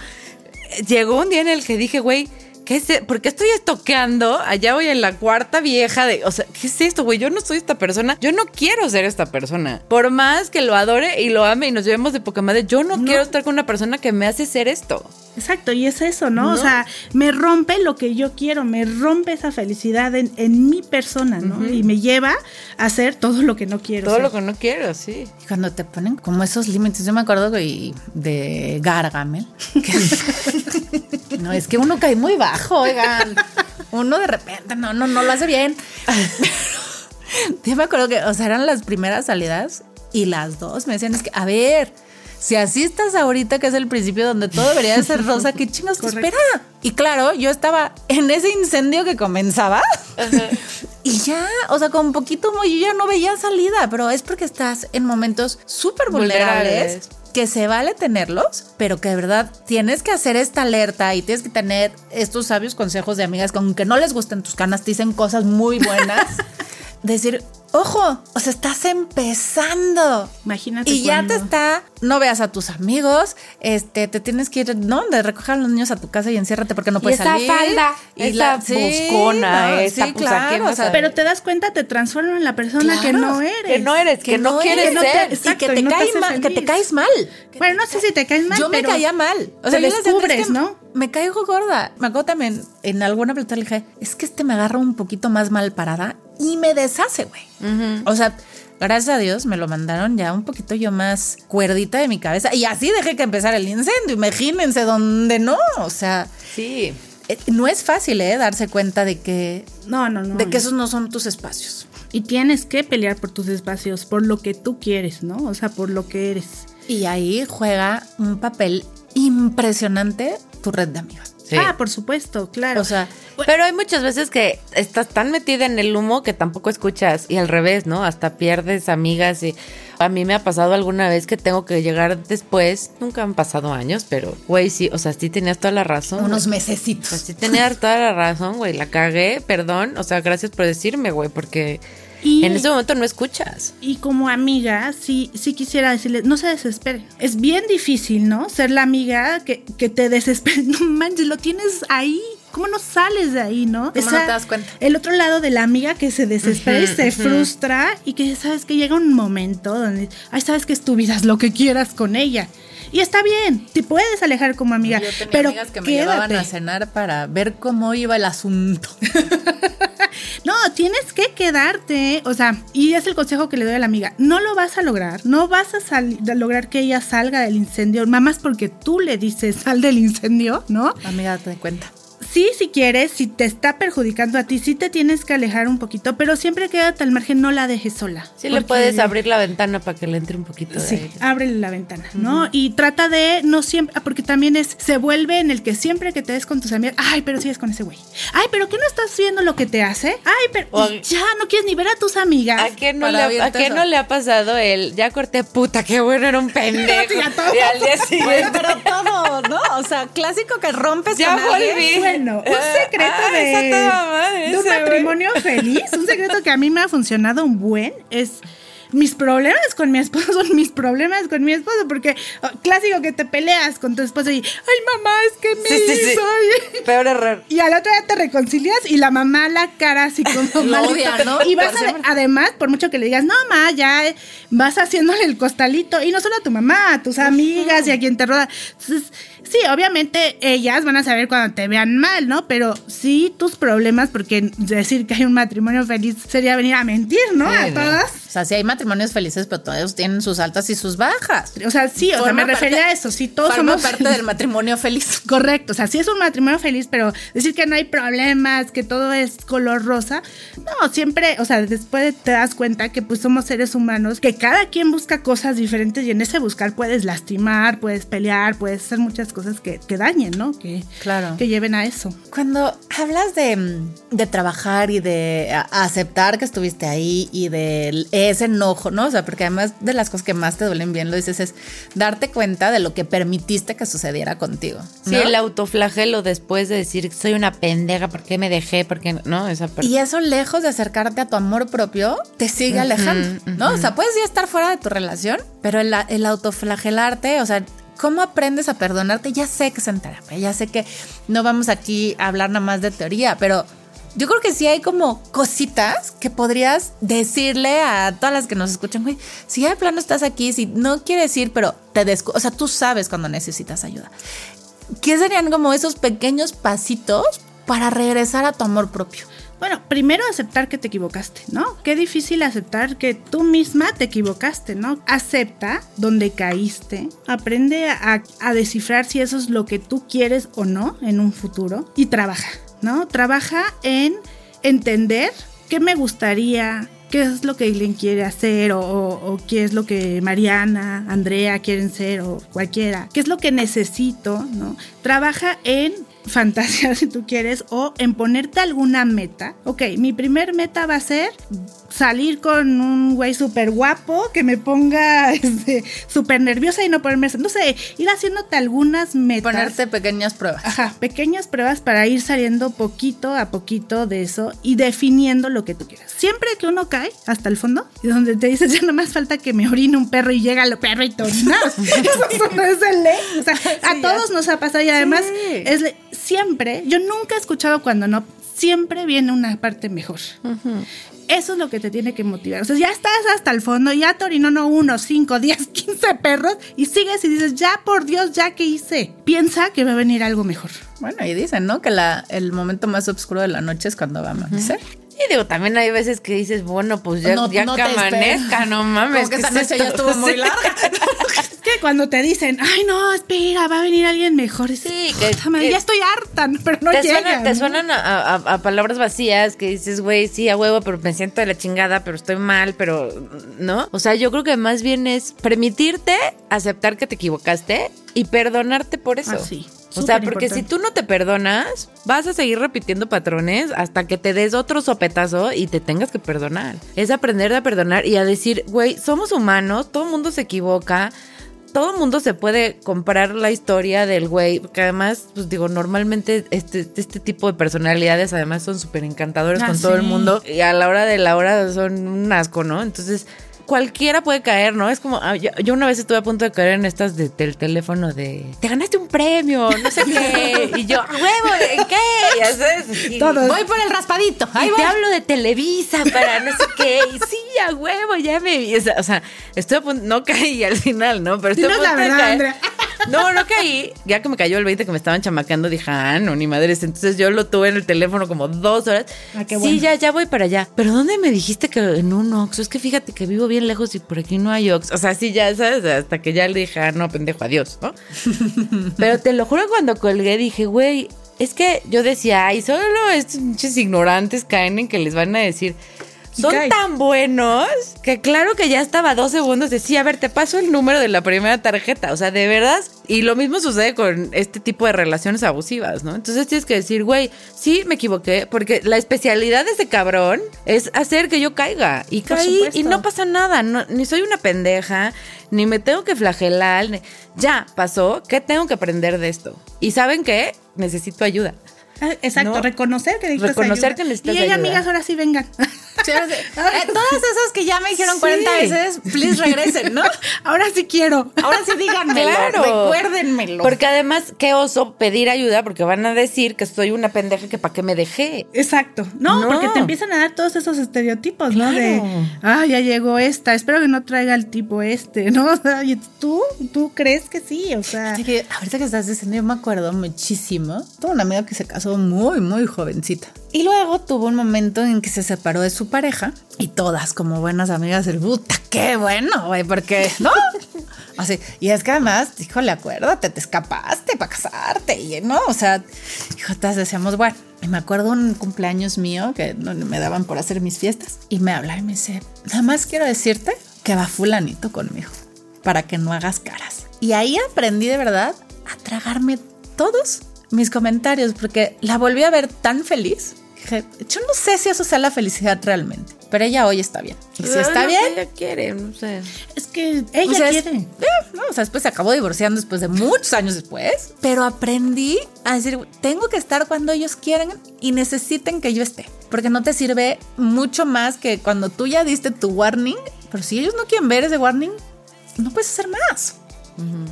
llegó un día en el que dije, güey, ¿qué es? e- ¿Por qué estoy estoqueando? Allá voy en la cuarta vieja de, o sea, ¿qué es esto, güey? Yo no soy esta persona, yo no quiero ser esta persona. Por más que lo adore y lo ame y nos llevemos de poca madre, yo no, quiero estar con una persona que me hace ser esto. Exacto, y es eso, ¿no? O sea, me rompe lo que yo quiero, me rompe esa felicidad en, en mi persona, ¿no? Y me lleva a hacer todo lo que no quiero. Todo ser. lo que no quiero, sí. Y cuando te ponen como esos límites, yo me acuerdo güey, de Gargamel. que- no, es que uno cae muy bajo, oigan. Uno de repente, no, no, no lo hace bien. Yo me acuerdo que, o sea, eran las primeras salidas y las dos me decían, es que, a ver, si así estás ahorita, que es el principio donde todo debería de ser rosa, ¿qué chingados te espera? Y claro, yo estaba en ese incendio que comenzaba Y ya, o sea, con poquito yo ya no veía salida, pero es porque estás en momentos súper vulnerables, Vulnerables. que se vale tenerlos, pero que de verdad tienes que hacer esta alerta y tienes que tener estos sabios consejos de amigas que aunque no les gusten tus canas, te dicen cosas muy buenas. Decir, ojo, o sea, estás empezando. Imagínate. Y ya te está, no veas a tus amigos, este, te tienes que ir, ¿no? De recoger a los niños a tu casa y enciérrate porque no puedes esa salir. falda, esa boscona, esta, sí, pues, ¿a qué claro, o sea, Pero te das cuenta, te transforma en la persona que no eres. Que no eres, que, no, quieres eres, no te- ser. y que te, y no te cae hace mal, que te caes mal. Bueno, no sé si te caes mal, Yo me caía mal. O te sea, decía, descubres, "Es que ¿no? Me caigo gorda. Me acuerdo también en alguna plática le dije, es que este me agarra un poquito más mal parada y me deshace, güey. O sea, gracias a Dios me lo mandaron ya un poquito yo más cuerdita de mi cabeza. Y así dejé que empezara el incendio. Imagínense dónde no. O sea, Sí. eh, no es fácil, ¿eh? Darse cuenta de que, No, no, no. de que no. esos no son tus espacios. Y tienes que pelear por tus espacios, por lo que tú quieres, ¿no? O sea, por lo que eres. Y ahí juega un papel impresionante tu red de amigas. Sí. Ah, por supuesto, claro. O sea, Pero hay muchas veces que estás tan metida en el humo que tampoco escuchas y al revés, ¿no? Hasta pierdes amigas y a mí me ha pasado alguna vez que tengo que llegar después, nunca han pasado años, pero güey, sí, o sea, sí tenías toda la razón. unos mesecitos. Pues sí tenías toda la razón, güey, la cagué, perdón, o sea, gracias por decirme, güey, porque Y- en ese momento no escuchas. Y como amiga, sí, sí quisiera decirle, no se desespere. Es bien difícil, ¿no? Ser la amiga que, que te desespere. No manches, lo tienes ahí. ¿Cómo no sales de ahí, no? ¿Cómo no te das cuenta? El otro lado de la amiga que se desespera y se frustra y que sabes que llega un momento donde, ay, sabes que es tu vida, haz lo que quieras con ella. Y está bien, te puedes alejar como amiga, Yo tenía pero amigas que me quédate. llevaban a cenar para ver cómo iba el asunto. No, tienes que quedarte, o sea, y es el consejo que le doy a la amiga, no lo vas a lograr, no vas a lograr que ella salga del incendio, mamás porque tú le dices sal del incendio, ¿no? Amiga, te cuenta. Sí, si quieres, si te está perjudicando a ti, sí te tienes que alejar un poquito, pero siempre quédate al margen, no la dejes sola. Sí le puedes abrir la ventana para que le entre un poquito de Sí, aire. ábrele la ventana, ¿no? Y trata de no siempre, ah, porque también es, se vuelve en el que siempre que te des con tus amigas, ay, pero sigues con ese güey. Ay, pero ¿qué no estás viendo lo que te hace? Ay, pero O- y ya no quieres ni ver a tus amigas. ¿A qué, no le, ¿A qué no le ha pasado el ya corté puta, qué bueno, era un pendejo? Sí, a todos. y al día siguiente. Pero todo, ¿no? O sea, clásico que rompes Ya con alguien. Bueno, un Ah, secreto ah, de, madre un güey. matrimonio feliz, un secreto que a mí me ha funcionado un buen es mis problemas con mi esposo son mis problemas con mi esposo, porque oh, clásico que te peleas con tu esposo y, ay mamá, es que me Sí, sí, sí. hizo", y- Peor error. Y al otro día te reconcilias y la mamá la cara así como odia, ¿no? Y vas a- además, por mucho que le digas, no, mamá, ya eh, vas haciéndole el costalito. Y no solo a tu mamá, a tus amigas y a quien te roda. Entonces, sí, obviamente ellas van a saber cuando te vean mal, ¿no? Pero sí tus problemas, porque decir que hay un matrimonio feliz sería venir a mentir, ¿no? Sí, a todas. O sea, sí hay matrimonios felices, pero todos tienen sus altas y sus bajas. O sea, sí, o sea, me refería a eso. Sí, todos Forma somos parte del matrimonio feliz. Correcto, o sea, sí es un matrimonio feliz, pero decir que no hay problemas, que todo es color rosa, no, siempre, o sea, después te das cuenta que pues somos seres humanos, que cada quien busca cosas diferentes y en ese buscar puedes lastimar, puedes pelear, puedes hacer muchas cosas que, que dañen, ¿no? Que, Claro. que lleven a eso. Cuando hablas de, mm, de trabajar y de aceptar que estuviste ahí y de ese enojo, ¿no? O sea, porque además de las cosas que más te duelen bien, lo dices, es darte cuenta de lo que permitiste que sucediera contigo. Sí, el autoflagelo después de decir soy una pendeja, ¿por qué me dejé? ¿Por qué no? Esa. Y eso, lejos de acercarte a tu amor propio, te sigue alejando, ¿no? O sea, puedes ya estar fuera de tu relación, pero el, el autoflagelarte, o sea, ¿cómo aprendes a perdonarte? Ya sé que es en terapia, ya sé que no vamos aquí a hablar nada más de teoría, pero yo creo que sí hay como cositas que podrías decirle a todas las que nos escuchan, si ya de plano estás aquí, si no quieres ir, pero te descu o sea, tú sabes cuando necesitas ayuda. ¿Qué serían como esos pequeños pasitos para regresar a tu amor propio? Bueno, primero aceptar que te equivocaste, ¿no? Qué difícil aceptar que tú misma te equivocaste, ¿no? Acepta donde caíste, aprende a, descifrar si eso es lo que tú quieres o no en un futuro y trabaja, ¿no? Trabaja en entender qué me gustaría, qué es lo que Aileen quiere hacer o, o- o qué es lo que Mariana, Andrea quieren ser o cualquiera, qué es lo que necesito, ¿no? Trabaja en fantasía si tú quieres o en ponerte alguna meta. Ok, mi primer meta va a ser salir con un güey súper guapo que me ponga este, súper nerviosa y no ponerme, no sé, ir haciéndote algunas metas. Ponerte pequeñas pruebas. Ajá, pequeñas pruebas para ir saliendo poquito a poquito de eso y definiendo lo que tú quieras. Siempre que uno cae hasta el fondo, y donde te dices, ya no más falta que me orine un perro y llega el perro y te orinas. eso no es el ley. O sea, a todos nos ha pasado y además Sí. es siempre, yo nunca he escuchado cuando no, siempre viene una parte mejor. Eso es lo que te tiene que motivar. O sea, ya estás hasta el fondo, ya te orinó no uno, cinco, diez, quince perros y sigues y dices, ya por Dios, ya que hice. Piensa que va a venir algo mejor. Bueno, y dicen, ¿no? Que la, el momento más oscuro de la noche es cuando va a amanecer. Digo, también hay veces que dices, bueno, pues ya, No- ya no que amanezca, no mames. Como que ¿qué esta es noche ya estuvo muy larga. Que cuando te dicen, ay no, espera, va a venir alguien mejor. Sí, que- que- ya estoy harta, pero no te, llega. te suenan a, a- a palabras vacías que dices, güey, sí, a huevo, pero me siento de la chingada, pero estoy mal, pero, ¿no? O sea, yo creo que más bien es permitirte aceptar que te equivocaste y perdonarte por eso. Ah, sí, O sea, porque si tú no te perdonas, vas a seguir repitiendo patrones hasta que te des otro sopetazo y te tengas que perdonar. Es aprender a perdonar y a decir, güey, somos humanos, todo el mundo se equivoca. Todo el mundo se puede comprar la historia del güey, porque además, pues digo, normalmente este, este tipo de personalidades además son súper encantadores Ah, con todo el mundo y a la hora de la hora son un asco, ¿no? Entonces, cualquiera puede caer, ¿no? Es como, ah, yo, yo una vez estuve a punto de caer en estas de- del teléfono de, te ganaste un premio, no sé qué, y yo, "¿A huevo, ¿en qué? Sabes, así. Todos. Voy por el raspadito. Y te hablo de Televisa para no sé qué. Y sí, a huevo, ya me vi. O sea, estoy a punto, no caí al final, ¿no? Pero estoy a punto la de verdad, caer. Andrea. No, no caí. Ya que me cayó el 20 que me estaban chamacando, dije, ah, no, ni madres. Entonces yo lo tuve en el teléfono como dos horas. Ah, qué sí, bueno. ya, ya voy para allá. Pero ¿dónde me dijiste que en un Oxxo? Es que fíjate que vivo bien lejos y por aquí no hay Oxxo. O sea, sí, ya, ¿sabes? Hasta que ya le dije, ah, no, pendejo, adiós, ¿no? Pero te lo juro, cuando colgué dije, güey, es que yo decía, ay, solo estos pinches ignorantes caen en que les van a decir. Son tan buenos que claro que ya estaba dos segundos de sí, a ver, te paso el número de la primera tarjeta. O sea, de verdad. Y lo mismo sucede con este tipo de relaciones abusivas, ¿no? Entonces tienes que decir, güey, sí me equivoqué, porque la especialidad de ese cabrón es hacer que yo caiga. Y Por caí supuesto. y no pasa nada, no- ni soy una pendeja, ni me tengo que flagelar. ni- Ya, pasó, ¿qué tengo que aprender de esto? Y ¿saben qué? Necesito ayuda. Ah, Exacto, No. reconocer que necesitas Reconocer ayuda. que necesitas Y ella, ayuda. amigas, ahora sí vengan. Sí. Eh, todas esas que ya me dijeron Sí. 40 veces, please regresen, ¿no? ahora sí quiero. Ahora sí díganmelo, Claro. recuérdenmelo. Porque además, qué oso pedir ayuda porque van a decir que soy una pendeja que para qué me dejé. Exacto. No, No. porque te empiezan a dar todos esos estereotipos, ¿no? De, ah, ya llegó esta, espero que no traiga el tipo este, ¿no? O sea, y tú, tú crees que sí, o sea. Así que ahorita que estás diciendo, yo me acuerdo muchísimo. Tuve una amiga que se casó muy, muy jovencita. Y luego tuvo un momento en que se separó de su pareja y todas como buenas amigas, el puta, qué bueno, güey, porque no. Así, y es que además, híjole, acuérdate, te escapaste para casarte y no, o sea, hijotas, decíamos, bueno, y me acuerdo un cumpleaños mío que no me daban por hacer mis fiestas y me habla y me dice, nada más quiero decirte que va fulanito conmigo para que no hagas caras. Y ahí aprendí de verdad a tragarme todos mis comentarios porque la volví a ver tan feliz. Dije, yo no sé si eso sea la felicidad realmente, pero ella hoy está bien. Y si está Lo bien, ella quiere, no sé. Es que ella o sea, es- quiere. eh, no, o sea, después se acabó divorciando después de muchos años después, pero aprendí a decir, tengo que estar cuando ellos quieran y necesiten que yo esté, porque no te sirve mucho más que cuando tú ya diste tu warning, pero si ellos no quieren ver ese warning, no puedes hacer más.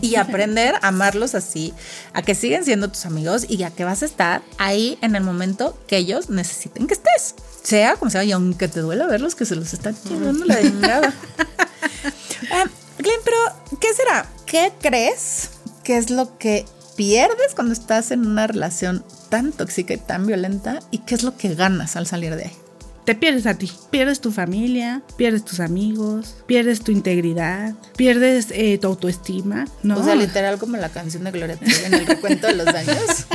Y aprender a amarlos así, a que siguen siendo tus amigos y a que vas a estar ahí en el momento que ellos necesiten que estés. Sea como sea, y aunque te duela verlos que se los están chingando la chingada. Ah, Glenn, pero ¿qué será? ¿Qué crees que es lo que pierdes cuando estás en una relación tan tóxica y tan violenta? ¿Y qué es lo que ganas al salir de ahí? Te pierdes a ti. Pierdes tu familia, pierdes tus amigos, pierdes tu integridad, pierdes eh, tu autoestima, ¿no? O sea, literal como la canción de Gloria Trevi en el recuento de los daños.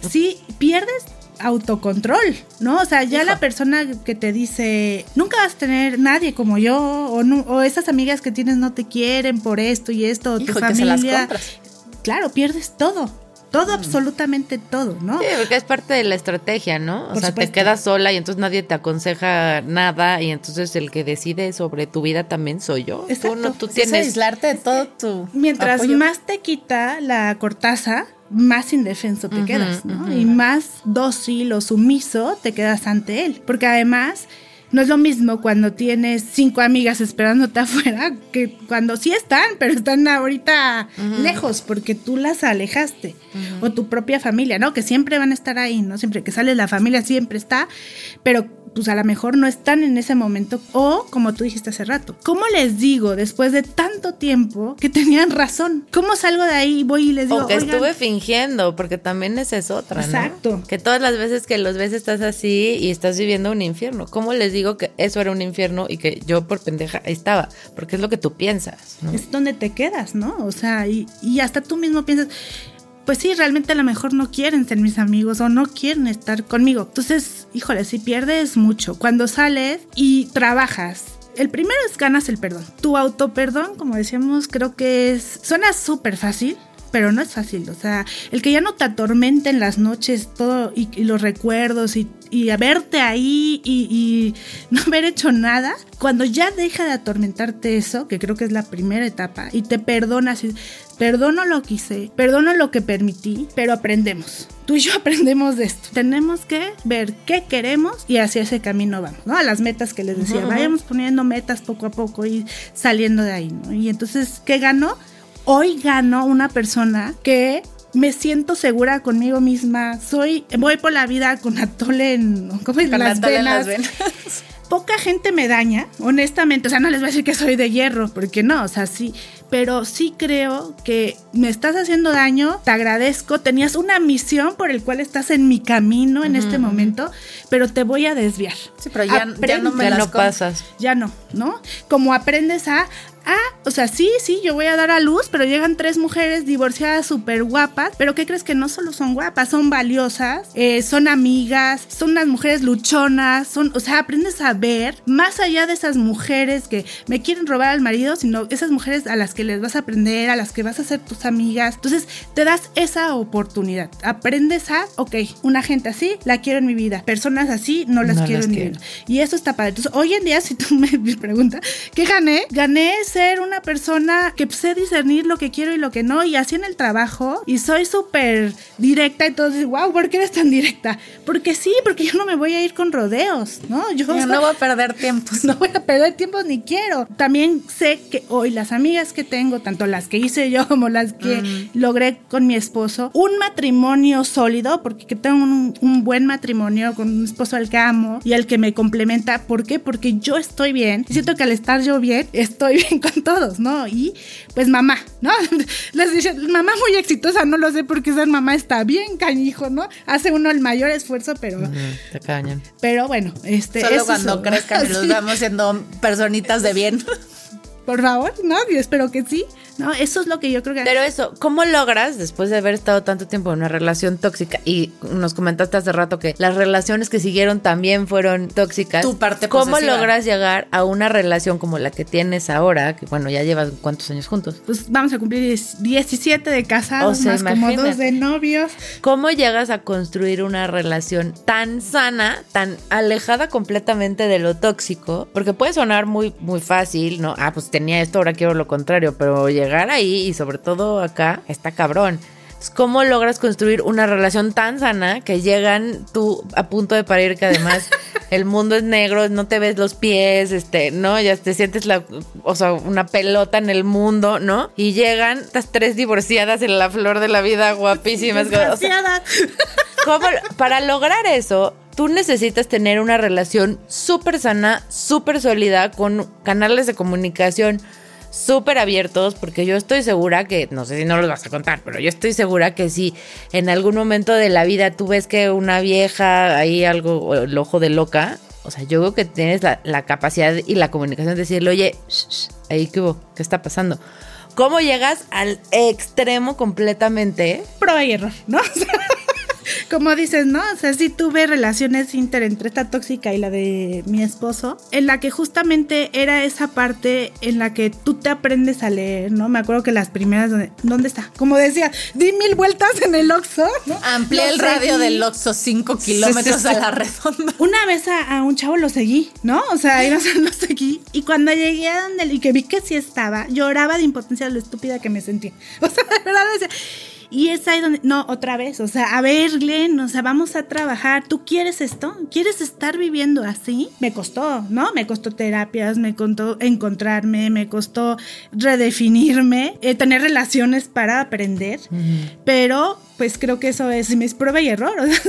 sí, pierdes autocontrol, ¿no? O sea, ya la persona que te dice, nunca vas a tener nadie como yo, o, no- o esas amigas que tienes no te quieren por esto y esto, o tu que se las familia. compras. Claro, pierdes todo. Todo, absolutamente todo, ¿no? Sí, porque es parte de la estrategia, ¿no? O sea, supuesto. te quedas sola y entonces nadie te aconseja nada y entonces el que decide sobre tu vida también soy yo. Exacto. Tú no, tú Es tienes... aislarte de todo tu Mientras apoyo. más te quita la cortaza, más indefenso te quedas, ¿no? Y más dócil o sumiso te quedas ante él. Porque además, no es lo mismo cuando tienes cinco amigas esperándote afuera que cuando sí están, pero están ahorita lejos porque tú las alejaste. O tu propia familia, ¿no? Que siempre van a estar ahí, ¿no? Siempre que sale la familia siempre está, pero pues a lo mejor no están en ese momento o como tú dijiste hace rato. ¿Cómo les digo después de tanto tiempo que tenían razón? ¿Cómo salgo de ahí y voy y les digo, O que "Oigan, estuve fingiendo, porque también esa es otra, ¿no? Exacto. Que todas las veces que los ves estás así y estás viviendo un infierno. ¿Cómo les digo que eso era un infierno y que yo por pendeja estaba? Porque es lo que tú piensas, ¿no? es donde te quedas, ¿no? O sea, y, y hasta tú mismo piensas, pues sí, realmente a lo mejor no quieren ser mis amigos o no quieren estar conmigo. Entonces, híjole, si pierdes mucho. Cuando sales y trabajas. El primero es ganas el perdón. Tu autoperdón, como decíamos, creo que es. Suena súper fácil, pero no es fácil. O sea, el que ya no te atormenten las noches todo y, los recuerdos y, y verte ahí y, y no haber hecho nada, cuando ya deja de atormentarte eso, que creo que es la primera etapa, y te perdonas, y, perdono lo que hice, perdono lo que permití, pero aprendemos. Tú y yo aprendemos de esto. Tenemos que ver qué queremos y hacia ese camino vamos, ¿no? A las metas que les decía, vayamos poniendo metas poco a poco y saliendo de ahí, ¿no? Y entonces, ¿qué ganó? Hoy gano una persona que me siento segura conmigo misma. Soy, voy por la vida con atole en, ¿cómo es? Con las, atole en las venas. Poca gente me daña, honestamente. O sea, no les voy a decir que soy de hierro, porque no, o sea, sí. Pero sí creo que me estás haciendo daño, te agradezco. Tenías una misión por el cual estás en mi camino en este momento, pero te voy a desviar. Sí, pero ya, ya no me Ya las no pasas. Ya no, ¿no? Como aprendes a, ah, o sea, sí, sí, yo voy a dar a luz, pero llegan tres mujeres divorciadas súper guapas, pero ¿qué crees que no solo son guapas, son valiosas, eh, son amigas, son unas mujeres luchonas, son, o sea, aprendes a ver más allá de esas mujeres que me quieren robar al marido, sino esas mujeres a las que les vas a aprender, a las que vas a ser tus amigas. Entonces, te das esa oportunidad. Aprendes a, ok, una gente así, la quiero en mi vida. Personas así, no las No quiero las en mi vida. Y eso está padre. Entonces, hoy en día, si tú me preguntas, ¿qué gané? Gané ser una persona que sé discernir lo que quiero y lo que no, y así en el trabajo, y soy súper directa, entonces, wow, ¿por qué eres tan directa? Porque sí, porque yo no me voy a ir con rodeos, ¿no? Yo, Yo no voy a perder tiempo. no voy a perder tiempo ni quiero. También sé que hoy las amigas que tengo, tanto las que hice yo como las que logré con mi esposo, un matrimonio sólido, porque que tengo un, un buen matrimonio con un esposo al que amo y al que me complementa. ¿Por qué? Porque yo estoy bien. Y siento que al estar yo bien, estoy bien con todos, ¿no? Y pues mamá, ¿no? Les dije, mamá muy exitosa, no lo sé porque ser mamá está bien cañijo, ¿no? Hace uno el mayor esfuerzo, pero, Mm, te cañan. pero bueno, este... Solo eso cuando son- crezcan y los vamos siendo personitas de bien. Por favor, ¿no? Yo espero que sí. No, eso es lo que yo creo que... Pero eso, ¿cómo logras, después de haber estado tanto tiempo en una relación tóxica, y nos comentaste hace rato que las relaciones que siguieron también fueron tóxicas? Tu parte ¿Cómo posesiva. logras llegar a una relación como la que tienes ahora, que bueno, ya llevas cuántos años juntos? pues vamos a cumplir 10 17 de casados, O sea, más como dos de novios. ¿Cómo llegas a construir una relación tan sana, tan alejada completamente de lo tóxico? Porque puede sonar muy, muy fácil, ¿no? Ah, pues tenía esto, ahora quiero lo contrario, pero llegar ahí y sobre todo acá está cabrón. ¿Cómo logras construir una relación tan sana que llegan tú a punto de parir que además el mundo es negro, no te ves los pies, este, no, ya te sientes la, o sea, una pelota en el mundo, ¿no? Y llegan estas tres divorciadas en la flor de la vida guapísimas. o sea, Desgraciada. ¿Cómo? Para lograr eso, tú necesitas tener una relación súper sana, súper sólida, con canales de comunicación súper abiertos, porque yo estoy segura que, no sé si no los vas a contar, pero yo estoy segura que si en algún momento de la vida tú ves que una vieja, ahí algo, el ojo de loca, o sea, yo creo que tienes la, capacidad y la comunicación de decirle, oye, shh, shh, ahí qué hubo, qué está pasando. ¿Cómo llegas al extremo completamente? Prueba y error, ¿no? O sea, como dices, ¿no? O sea, sí tuve relaciones inter entre esta tóxica y la de mi esposo, en la que justamente era esa parte en la que tú te aprendes a leer, ¿no? Me acuerdo que las primeras, donde, ¿dónde está? Como decía, di mil vueltas en el Oxxo. ¿no? Amplié el radio del Oxxo 5 kilómetros a la redonda. Una vez a, a un chavo lo seguí, ¿no? O sea, iba a lo seguí. Y cuando llegué a donde y que vi que sí estaba, lloraba de impotencia de lo estúpida que me sentía. O sea, de verdad decía. Y es ahí donde, no, otra vez, o sea, a ver, Glenn, o sea, vamos a trabajar. ¿Tú quieres esto? ¿Quieres estar viviendo así? Me costó, ¿no? Me costó terapias, me costó encontrarme, me costó redefinirme, eh, tener relaciones para aprender, pero pues creo que eso es mi prueba y error. O sea,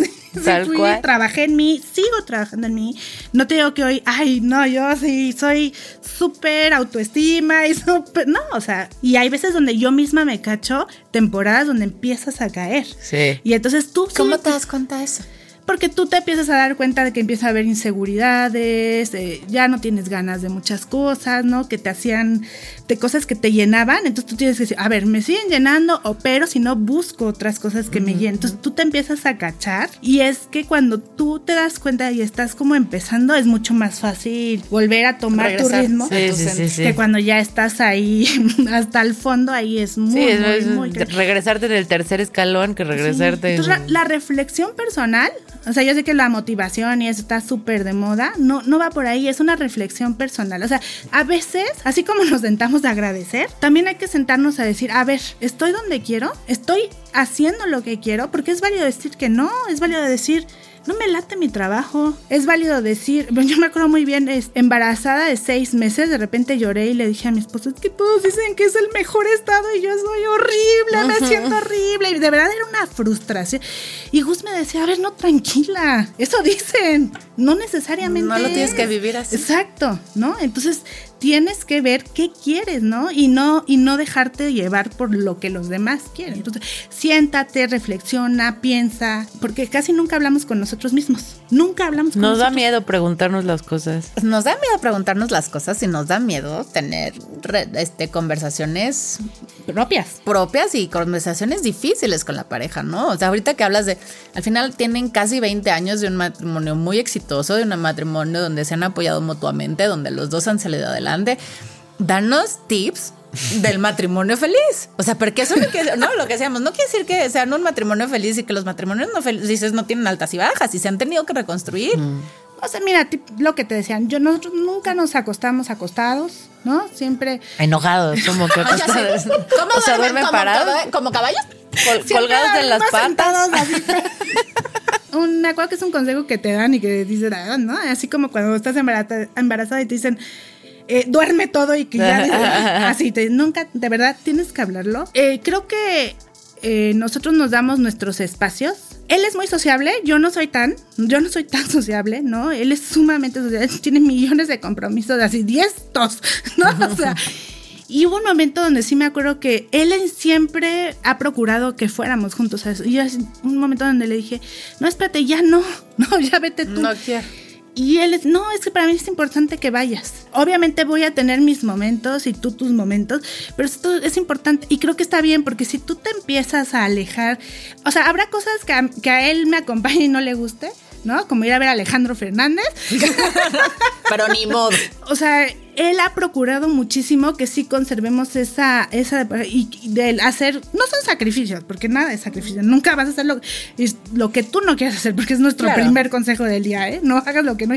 Tal fui, cual. trabajé en mí, sigo trabajando en mí. No te digo que hoy, ay, no, yo sí soy súper autoestima y súper. No, o sea, y hay veces donde yo misma me cacho temporadas donde empiezas a caer. Sí. Y entonces tú. sí ¿Cómo te- te das cuenta de eso? Porque tú te empiezas a dar cuenta de que empieza a haber inseguridades, eh, ya no tienes ganas de muchas cosas, ¿no? Que te hacían, de cosas que te llenaban. Entonces tú tienes que decir, a ver, me siguen llenando, o pero si no busco otras cosas que me llenen. Entonces tú te empiezas a cachar. Y es que cuando tú te das cuenta y estás como empezando, es mucho más fácil volver a tomar tu Regresar. ritmo. Sí, sí, sí, sí. Que cuando ya estás ahí hasta el fondo, ahí es muy, Sí, es, muy, es muy regresarte en el tercer escalón que regresarte. Sí. Entonces, en- la, la reflexión personal, o sea, yo sé que la motivación y eso está súper de moda, no, no va por ahí, es una reflexión personal. O sea, a veces, así como nos sentamos a agradecer, también hay que sentarnos a decir, a ver, estoy donde quiero, estoy haciendo lo que quiero, porque es válido decir que no, es válido decir... No me late mi trabajo. Es válido decir, bueno, yo me acuerdo muy bien, es, embarazada de seis meses, de repente lloré y le dije a mi esposo, es que todos dicen que es el mejor estado y yo soy horrible, me siento horrible. Y de verdad era una frustración. Y Gus me decía, a ver, no, tranquila. Eso dicen. No necesariamente. No lo tienes es. que vivir así. Exacto, ¿no? Entonces tienes que ver qué quieres, ¿no? Y no, y no dejarte llevar por lo que los demás quieren. Entonces, siéntate, reflexiona, piensa, porque casi nunca hablamos con nosotros mismos. Nunca hablamos con Nos da nosotros. miedo preguntarnos las cosas. Nos da miedo preguntarnos las cosas y nos da miedo tener este, conversaciones propias. propias y conversaciones difíciles con la pareja, ¿no? O sea, ahorita que hablas de, al final tienen casi 20 años de un matrimonio muy exitoso, de un matrimonio donde se han apoyado mutuamente, donde los dos han salido adelante. Danos tips del matrimonio feliz. O sea, porque eso no, quiere- no lo que decíamos, no quiere decir que sean un matrimonio feliz y que los matrimonios no felices no tienen altas y bajas y se han tenido que reconstruir. O sea, mira, lo que te decían, yo nosotros nunca nos acostamos acostados, ¿no? Siempre Enojados, como que O sea, acostados. sí. ¿Cómo O sea, duermen? ¿Como parados. ¿Como caballos? Col- colgados de las patas. así. Un- me acuerdo que es un consejo que te dan y que dicen, ah, ¿no? Así como cuando estás embarazada, embarazada y te dicen, eh, duerme todo y que ya. así, te, nunca, de verdad, tienes que hablarlo. Eh, creo que eh, nosotros nos damos nuestros espacios. Él es muy sociable, yo no soy tan, yo no soy tan sociable, ¿no? Él es sumamente sociable, tiene millones de compromisos, así diestos, ¿no? O sea, y hubo un momento donde sí me acuerdo que él siempre ha procurado que fuéramos juntos eso. Y yo, un momento donde le dije, no, espérate, ya no, no, ya vete tú. No quiero. Y él es, no, es que para mí es importante que vayas. Obviamente voy a tener mis momentos y tú tus momentos, pero esto es importante y creo que está bien porque si tú te empiezas a alejar, o sea, habrá cosas que a, que a él me acompañe y no le guste, ¿no? Como ir a ver a Alejandro Fernández. Pero ni modo. O sea, él ha procurado muchísimo que sí conservemos esa, esa y, y de hacer, no son sacrificios, porque nada es sacrificio, nunca vas a hacer lo, es lo que tú no quieres hacer, porque es nuestro Claro. primer consejo del día, ¿eh? No hagas lo que no,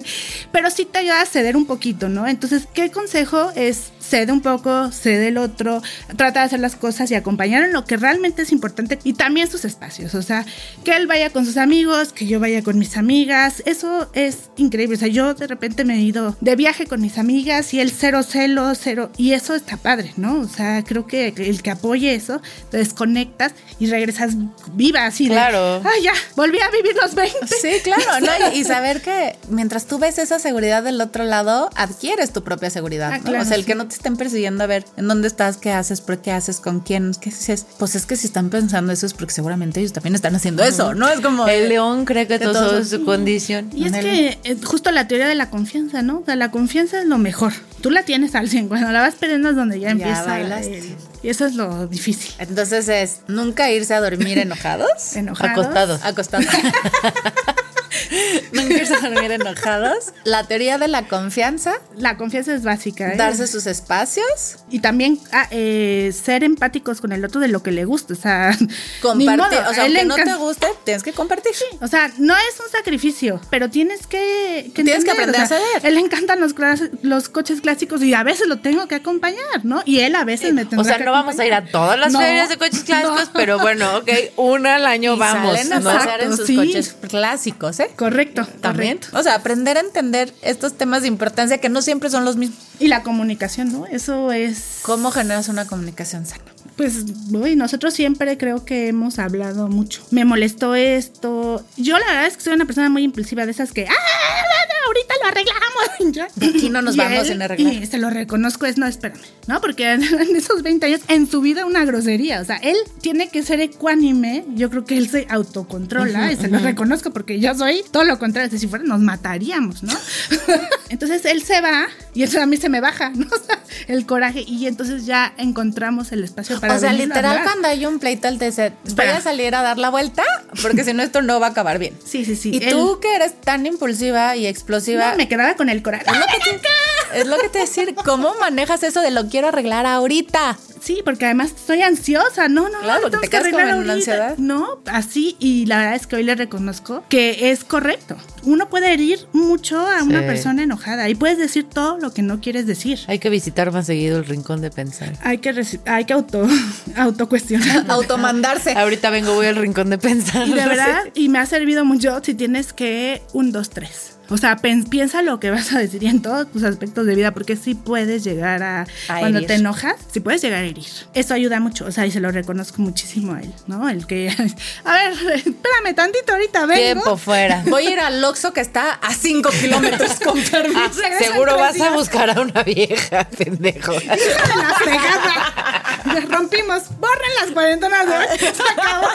pero sí te ayuda a ceder un poquito, ¿no? Entonces, ¿qué consejo es? Cede un poco, cede el otro, trata de hacer las cosas y acompañar en lo que realmente es importante y también sus espacios, o sea, que él vaya con sus amigos, que yo vaya con mis amigas, eso es increíble, o sea, yo de repente me he ido de viaje con mis amigas y él cero celo, cero, y eso está padre, ¿no? O sea, creo que el que apoye eso, te desconectas y regresas viva así de, Claro. ah, ya, volví a vivir los 20. Sí, claro, ¿no? Y, y saber que mientras tú ves esa seguridad del otro lado, adquieres tu propia seguridad. Ah, ¿no? claro, o sea, el sí. que no te estén persiguiendo a ver en dónde estás, qué haces, por qué haces, con quién, qué haces. Pues es que si están pensando eso es porque seguramente ellos también están haciendo eso, ¿no? Es como. El león cree que que todo es su condición. Y es que eh, justo la teoría de la confianza, ¿no? O sea, la confianza es lo mejor. Tú la tienes al 100. Cuando la vas perdiendo es donde ya, empieza. bailaste. el- y eso es lo difícil. Entonces es nunca irse a dormir enojados. Enojados. Acostados. Acostados. nunca a dormir enojados. La teoría de la confianza. La confianza es básica. ¿eh? Darse sus espacios. Y también ah, eh, ser empáticos con el otro de lo que le gusta. O sea, Compartir. modo, o sea, aunque no te guste, tienes que compartir. O sea, no es un sacrificio, pero tienes que, Tienes que entender, aprender o sea, a ceder. Él le encantan los, los coches clásicos y a veces lo tengo que acompañar, ¿no? Y él a veces me tendrá O sea, que no vamos a ir a acompañar. todas las No, ferias de coches clásicos, no. pero bueno, ok, una al año Y vamos. salen a ¿no? pasear en sus sí. coches clásicos, ¿eh? Correcto, También. correcto. O sea, aprender a entender estos temas de importancia que no siempre son los mismos. Y la comunicación, ¿no? Eso es... ¿Cómo generas una comunicación sana? Pues, uy, nosotros siempre creo que hemos hablado mucho. Me molestó esto. Yo la verdad es que soy una persona muy impulsiva de esas que, ¡ah! Ahorita lo arreglamos. Aquí no nos Y vamos él- sin arreglar. Y se lo reconozco, es no, espérame, ¿no? Porque en esos 20 años, en su vida una grosería. O sea, él tiene que ser ecuánime. Yo creo que él se autocontrola y se lo reconozco porque yo soy todo lo contrario. Si fuera, nos mataríamos, ¿no? entonces él se va y entonces a mí se me baja, ¿no? O sea, el coraje. Y entonces ya encontramos el espacio para o sea, literal, cuando hay un pleito, él te dice, voy a salir a dar la vuelta, porque si no, esto no va a acabar bien. Sí, sí, sí. Y él- tú que eres tan impulsiva y explosiva, No, me quedaba con el coraje. es lo que te, es lo que te decir, ¿cómo manejas eso de lo quiero arreglar ahorita? Sí, porque además estoy ansiosa. No, no, Claro, porque te que quedas una ahorita. ansiedad. No, así. Y la verdad es que hoy le reconozco que es correcto. Uno puede herir mucho a una persona enojada y puedes decir todo lo que no quieres decir. Hay que visitar más seguido el rincón de pensar. Hay que, hay que auto, autocuestionar. Automandarse. Ahorita vengo, voy al rincón de pensar. Y de verdad, y me ha servido mucho si tienes que un, dos, tres. O sea, piensa lo que vas a decir y en todos tus aspectos de vida, porque sí puedes llegar a, A cuando herir. te enojas, sí puedes llegar a herir. Eso ayuda mucho, o sea, y se lo reconozco muchísimo a él, ¿no? El que, a ver, espérame tantito, ahorita vengo. Tiempo fuera. Voy a ir al Oxxo que está a 5 kilómetros con permiso. Ah, en seguro vas a buscar a una vieja, pendejo. De. Nos rompimos. Borren las cuarentonas. Se acabó.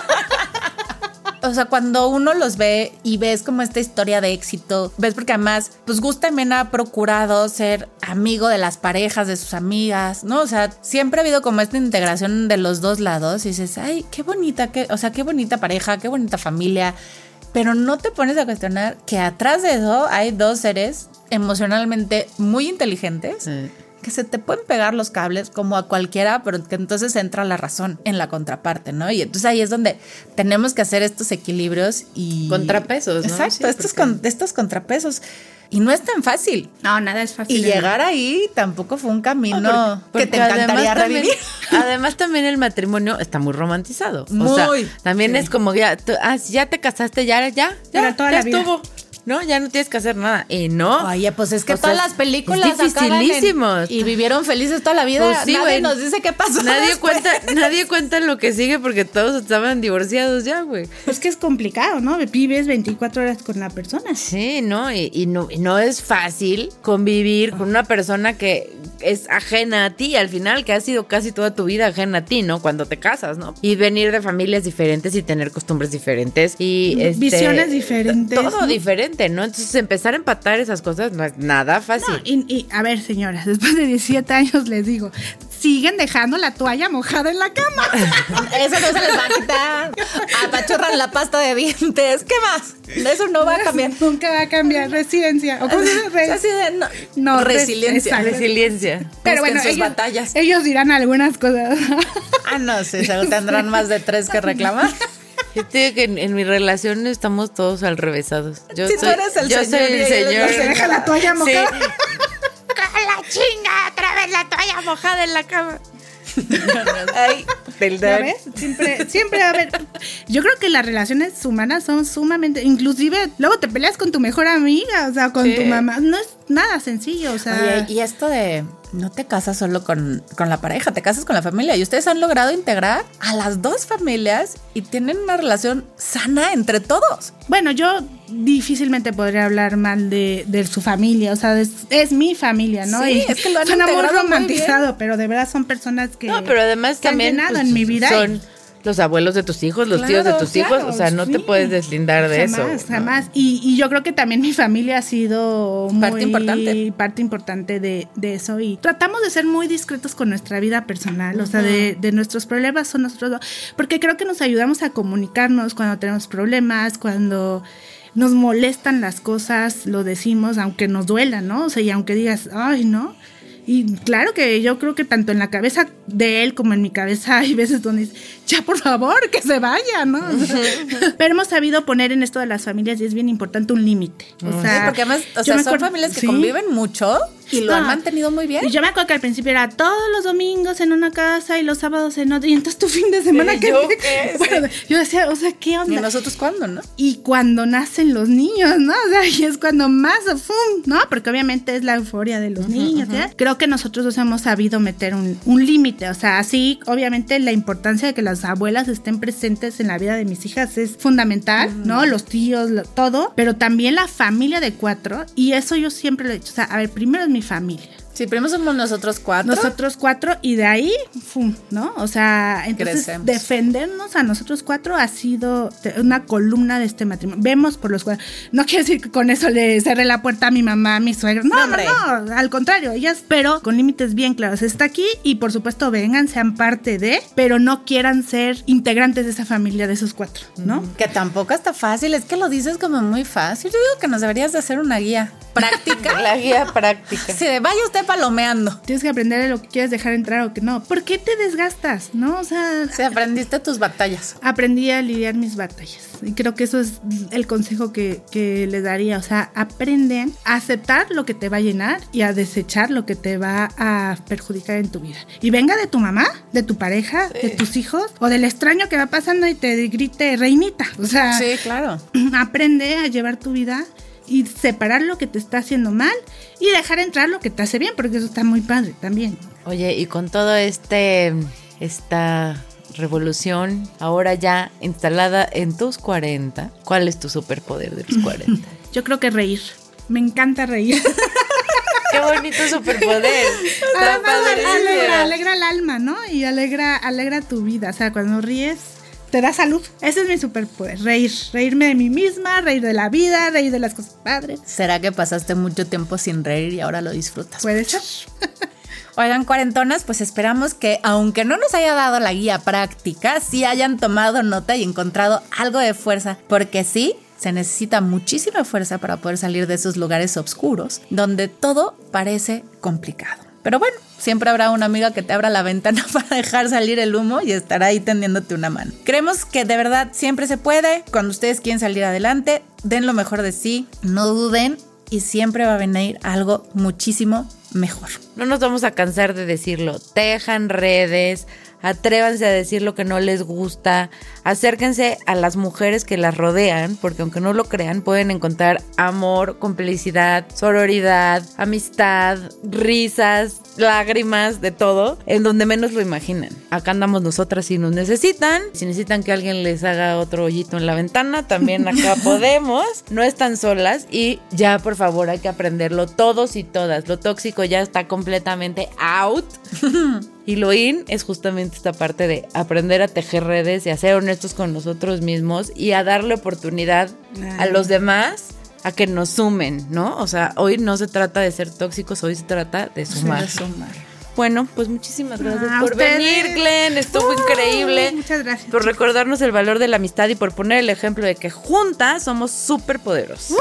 O sea, cuando uno los ve y ves como esta historia de éxito, ves porque además, pues Gus también ha procurado ser amigo de las parejas, de sus amigas, ¿no? O sea, siempre ha habido como esta integración de los dos lados y dices, ay, qué bonita, qué, o sea, qué bonita pareja, qué bonita familia. Pero no te pones a cuestionar que atrás de eso hay dos seres emocionalmente muy inteligentes que se te pueden pegar los cables como a cualquiera, pero que entonces entra la razón en la contraparte, ¿no? Y entonces ahí es donde tenemos que hacer estos equilibrios y... Contrapesos, ¿no? Exacto, Sí, estos, porque- con- estos contrapesos. Y no es tan fácil. No, nada es fácil. Y llegar ahí tampoco fue un camino que Porque te encantaría además también- revivir. además también el matrimonio está muy romantizado. o Muy. sea, también es como ya, tú- ah, ya te casaste, ya, ya, ya, toda ya la vida. No, ya no tienes que hacer nada. Y no. Oye, pues es que O sea, todas las películas es en- y vivieron felices toda la vida. Pues sí, Nadie güey. nos dice qué pasó. Nadie después. cuenta, nadie cuenta lo que sigue porque todos estaban divorciados ya, güey. Es que es complicado, ¿no? Vives 24 horas con la persona. Sí, ¿no? Y, y no, y no es fácil convivir con una persona que es ajena a ti, al final, que ha sido casi toda tu vida ajena a ti, ¿no? Cuando te casas, ¿no? Y venir de familias diferentes y tener costumbres diferentes y este, Visiones diferentes, Todo ¿no? diferente, ¿no? Entonces empezar a empatar esas cosas no es nada fácil. No, y, y, a ver, señoras, después de 17 años les digo, siguen dejando la toalla mojada en la cama. Eso no se les va a quitar. Apachurran la pasta de dientes. ¿Qué más? Eso no va a cambiar. Nunca va a cambiar. Residencia. ¿O cómo se dice? Re- Así de, no. No, res- resiliencia. Resiliencia. Pero Busquen bueno, sus ellos, batallas. ellos dirán algunas cosas. Ah, no, sí, se tendrán más de tres que reclamar. Yo te digo que en, en mi relación estamos todos al revésados. Yo Sí, tú soy, eres el yo señor soy el señor. Se deja la toalla Sí. Mojada. la chinga, otra vez la toalla mojada en la cama. Ay, ¿Ya perdón. ves? Siempre, siempre, a ver, yo creo que las relaciones humanas son sumamente, inclusive luego te peleas con tu mejor amiga, o sea, con Sí. tu mamá, no es nada sencillo, o sea, Oye, y esto de no te casas solo con, con la pareja, te casas con la familia. Y ustedes han logrado integrar a las dos familias y tienen una relación sana entre todos. bueno, yo difícilmente podría hablar mal de, de su familia, o sea, es, es mi familia, ¿no? Sí, y es que lo han suena muy romantizado, pero de verdad son personas que, No, pero además que han también llenado pues, en mi vida. son los abuelos de tus hijos, los tíos de tus hijos, o sea, no te puedes deslindar de eso. Jamás, ¿no? jamás. Y, y yo creo que también mi familia ha sido Parte muy- importante. parte importante de, de eso. Y tratamos de ser muy discretos con nuestra vida personal, o sea, de, de nuestros problemas son nosotros, dos, porque creo que nos ayudamos a comunicarnos cuando tenemos problemas, cuando nos molestan las cosas, lo decimos, aunque nos duela, ¿no? O sea, y aunque digas, ay, no. Y claro que yo creo que tanto en la cabeza de él como en mi cabeza hay veces donde dice, ya por favor, que se vaya, ¿no? O sea, pero hemos sabido poner en esto de las familias y es bien importante un límite. O sea, Sí, porque además, o sea, son acuerdo- familias que sí. conviven mucho y lo han mantenido muy bien. Y yo me acuerdo que al principio era todos los domingos en una casa y los sábados en otra. Y entonces tu fin de semana Sí, que ¿yo qué? Bueno, yo decía, o sea, ¿qué ¿Y onda? nosotros cuándo, no? Y cuando nacen los niños, ¿no? O sea, y es cuando más, ¡fum! ¿no? Porque obviamente es la euforia de los niños. ¿eh? Creo que nosotros dos hemos sabido meter un, un límite. O sea, así, obviamente, la importancia de que las abuelas estén presentes en la vida de mis hijas es fundamental, ¿no? Los tíos, lo- todo. Pero también la familia de cuatro. Y eso yo siempre lo he dicho. O sea, a ver, primero es mi familia. Sí, primero somos nosotros cuatro. Nosotros cuatro y de ahí, ¡fum! ¿no? O sea, entonces Crecemos. defendernos a nosotros cuatro ha sido una columna de este matrimonio. Vemos por los cuatro. No quiere decir que con eso le cerré la puerta a mi mamá, a mi suegro. No, No, no, hombre. no, al contrario, ellas, pero con límites bien claros. Está aquí y por supuesto vengan, sean parte de, pero no quieran ser integrantes de esa familia de esos cuatro, ¿no? Que tampoco está fácil, es que lo dices como muy fácil. Yo digo que nos deberías de hacer una guía práctica. La guía práctica. Si de vaya usted palomeando. Tienes que aprender de lo que quieres dejar entrar o que no. ¿Por qué te desgastas? ¿No? O sea, Si aprendiste tus batallas. aprendí a lidiar mis batallas. Y creo que eso es el consejo que, que le daría. O sea, aprenden a aceptar lo que te va a llenar y a desechar lo que te va a perjudicar en tu vida. Y venga de tu mamá, de tu pareja, de tus hijos o del extraño que va pasando y te grite reinita. O sea, Sí, claro. aprende a llevar tu vida y separar lo que te está haciendo mal y dejar entrar lo que te hace bien, porque eso está muy padre también. Oye, y con todo este, esta revolución ahora ya instalada en tus 40, ¿cuál es tu superpoder de los 40? Yo creo que reír. Me encanta reír. Qué bonito superpoder. Además, alegra, alegra el alma, ¿no? Y alegra, alegra tu vida. O sea, cuando ríes, te da salud. Ese es mi superpoder. Reír. Reírme de mí misma, reír de la vida, reír de las cosas padres. ¿Será que pasaste mucho tiempo sin reír y ahora lo disfrutas? Puede ser. Oigan, cuarentonas, pues esperamos que, aunque no nos haya dado la guía práctica, sí hayan tomado nota y encontrado algo de fuerza, porque sí, se necesita muchísima fuerza para poder salir de esos lugares oscuros, donde todo parece complicado. Pero bueno, siempre habrá una amiga que te abra la ventana para dejar salir el humo y estará ahí tendiéndote una mano. Creemos que de verdad siempre se puede. Cuando ustedes quieren salir adelante, den lo mejor de sí, no duden y siempre va a venir algo muchísimo mejor. No nos vamos a cansar de decirlo. Tejan redes, atrévanse a decir lo que no les gusta, acérquense a las mujeres que las rodean, porque aunque no lo crean, pueden encontrar amor, complicidad, sororidad, amistad, risas, lágrimas, de todo, en donde menos lo imaginan. Acá andamos nosotras si nos necesitan, si necesitan que alguien les haga otro hoyito en la ventana, también acá podemos, no están solas y ya por favor hay que aprenderlo todos y todas. Lo tóxico ya está completamente out. Y lo in es justamente esta parte de aprender a tejer redes y a ser honestos con nosotros mismos y a darle oportunidad a los demás a que nos sumen, ¿no? O sea, hoy no se trata de ser tóxicos, hoy se trata de sumar. Bueno, pues muchísimas gracias Ah, por ustedes. venir, Glenn. Estuvo increíble. Muchas gracias. Por recordarnos el valor de la amistad y por poner el ejemplo de que juntas somos súper poderosos.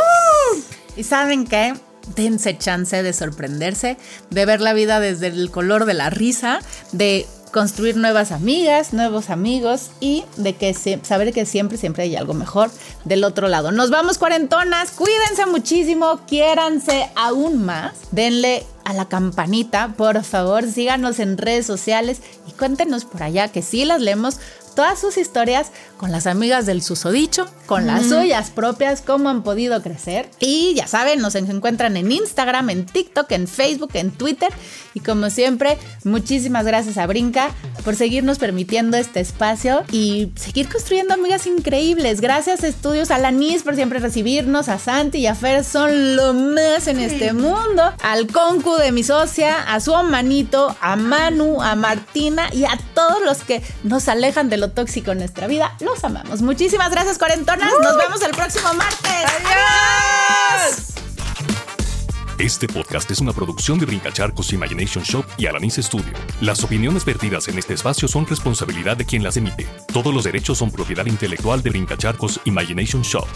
¿Y saben qué? Dense chance de sorprenderse, de ver la vida desde el color de la risa, de construir nuevas amigas, nuevos amigos y de que se- saber que siempre, siempre hay algo mejor del otro lado. Nos vamos cuarentonas, cuídense muchísimo, quiéranse aún más, denle a la campanita, por favor, síganos en redes sociales y cuéntenos por allá que sí las leemos todas sus historias con las amigas del susodicho, con las suyas propias, cómo han podido crecer. Y ya saben, nos encuentran en Instagram, en TikTok, en Facebook, en Twitter. Y como siempre, muchísimas gracias a Brinca por seguirnos permitiendo este espacio y seguir construyendo amigas increíbles. Gracias Estudios a la NIS por siempre recibirnos, a Santi y a Fer son lo más en este mundo, al Concu de mi socia, a su manito, a Manu, a Martina y a todos los que nos alejan del lo tóxico en nuestra vida. Los amamos. Muchísimas gracias, cuarentonas. Nos vemos el próximo martes. ¡Adiós! Este podcast es una producción de Brincacharcos Imagination Shop y Alanis Studio. Las opiniones vertidas en este espacio son responsabilidad de quien las emite. Todos los derechos son propiedad intelectual de Brincacharcos Imagination Shop.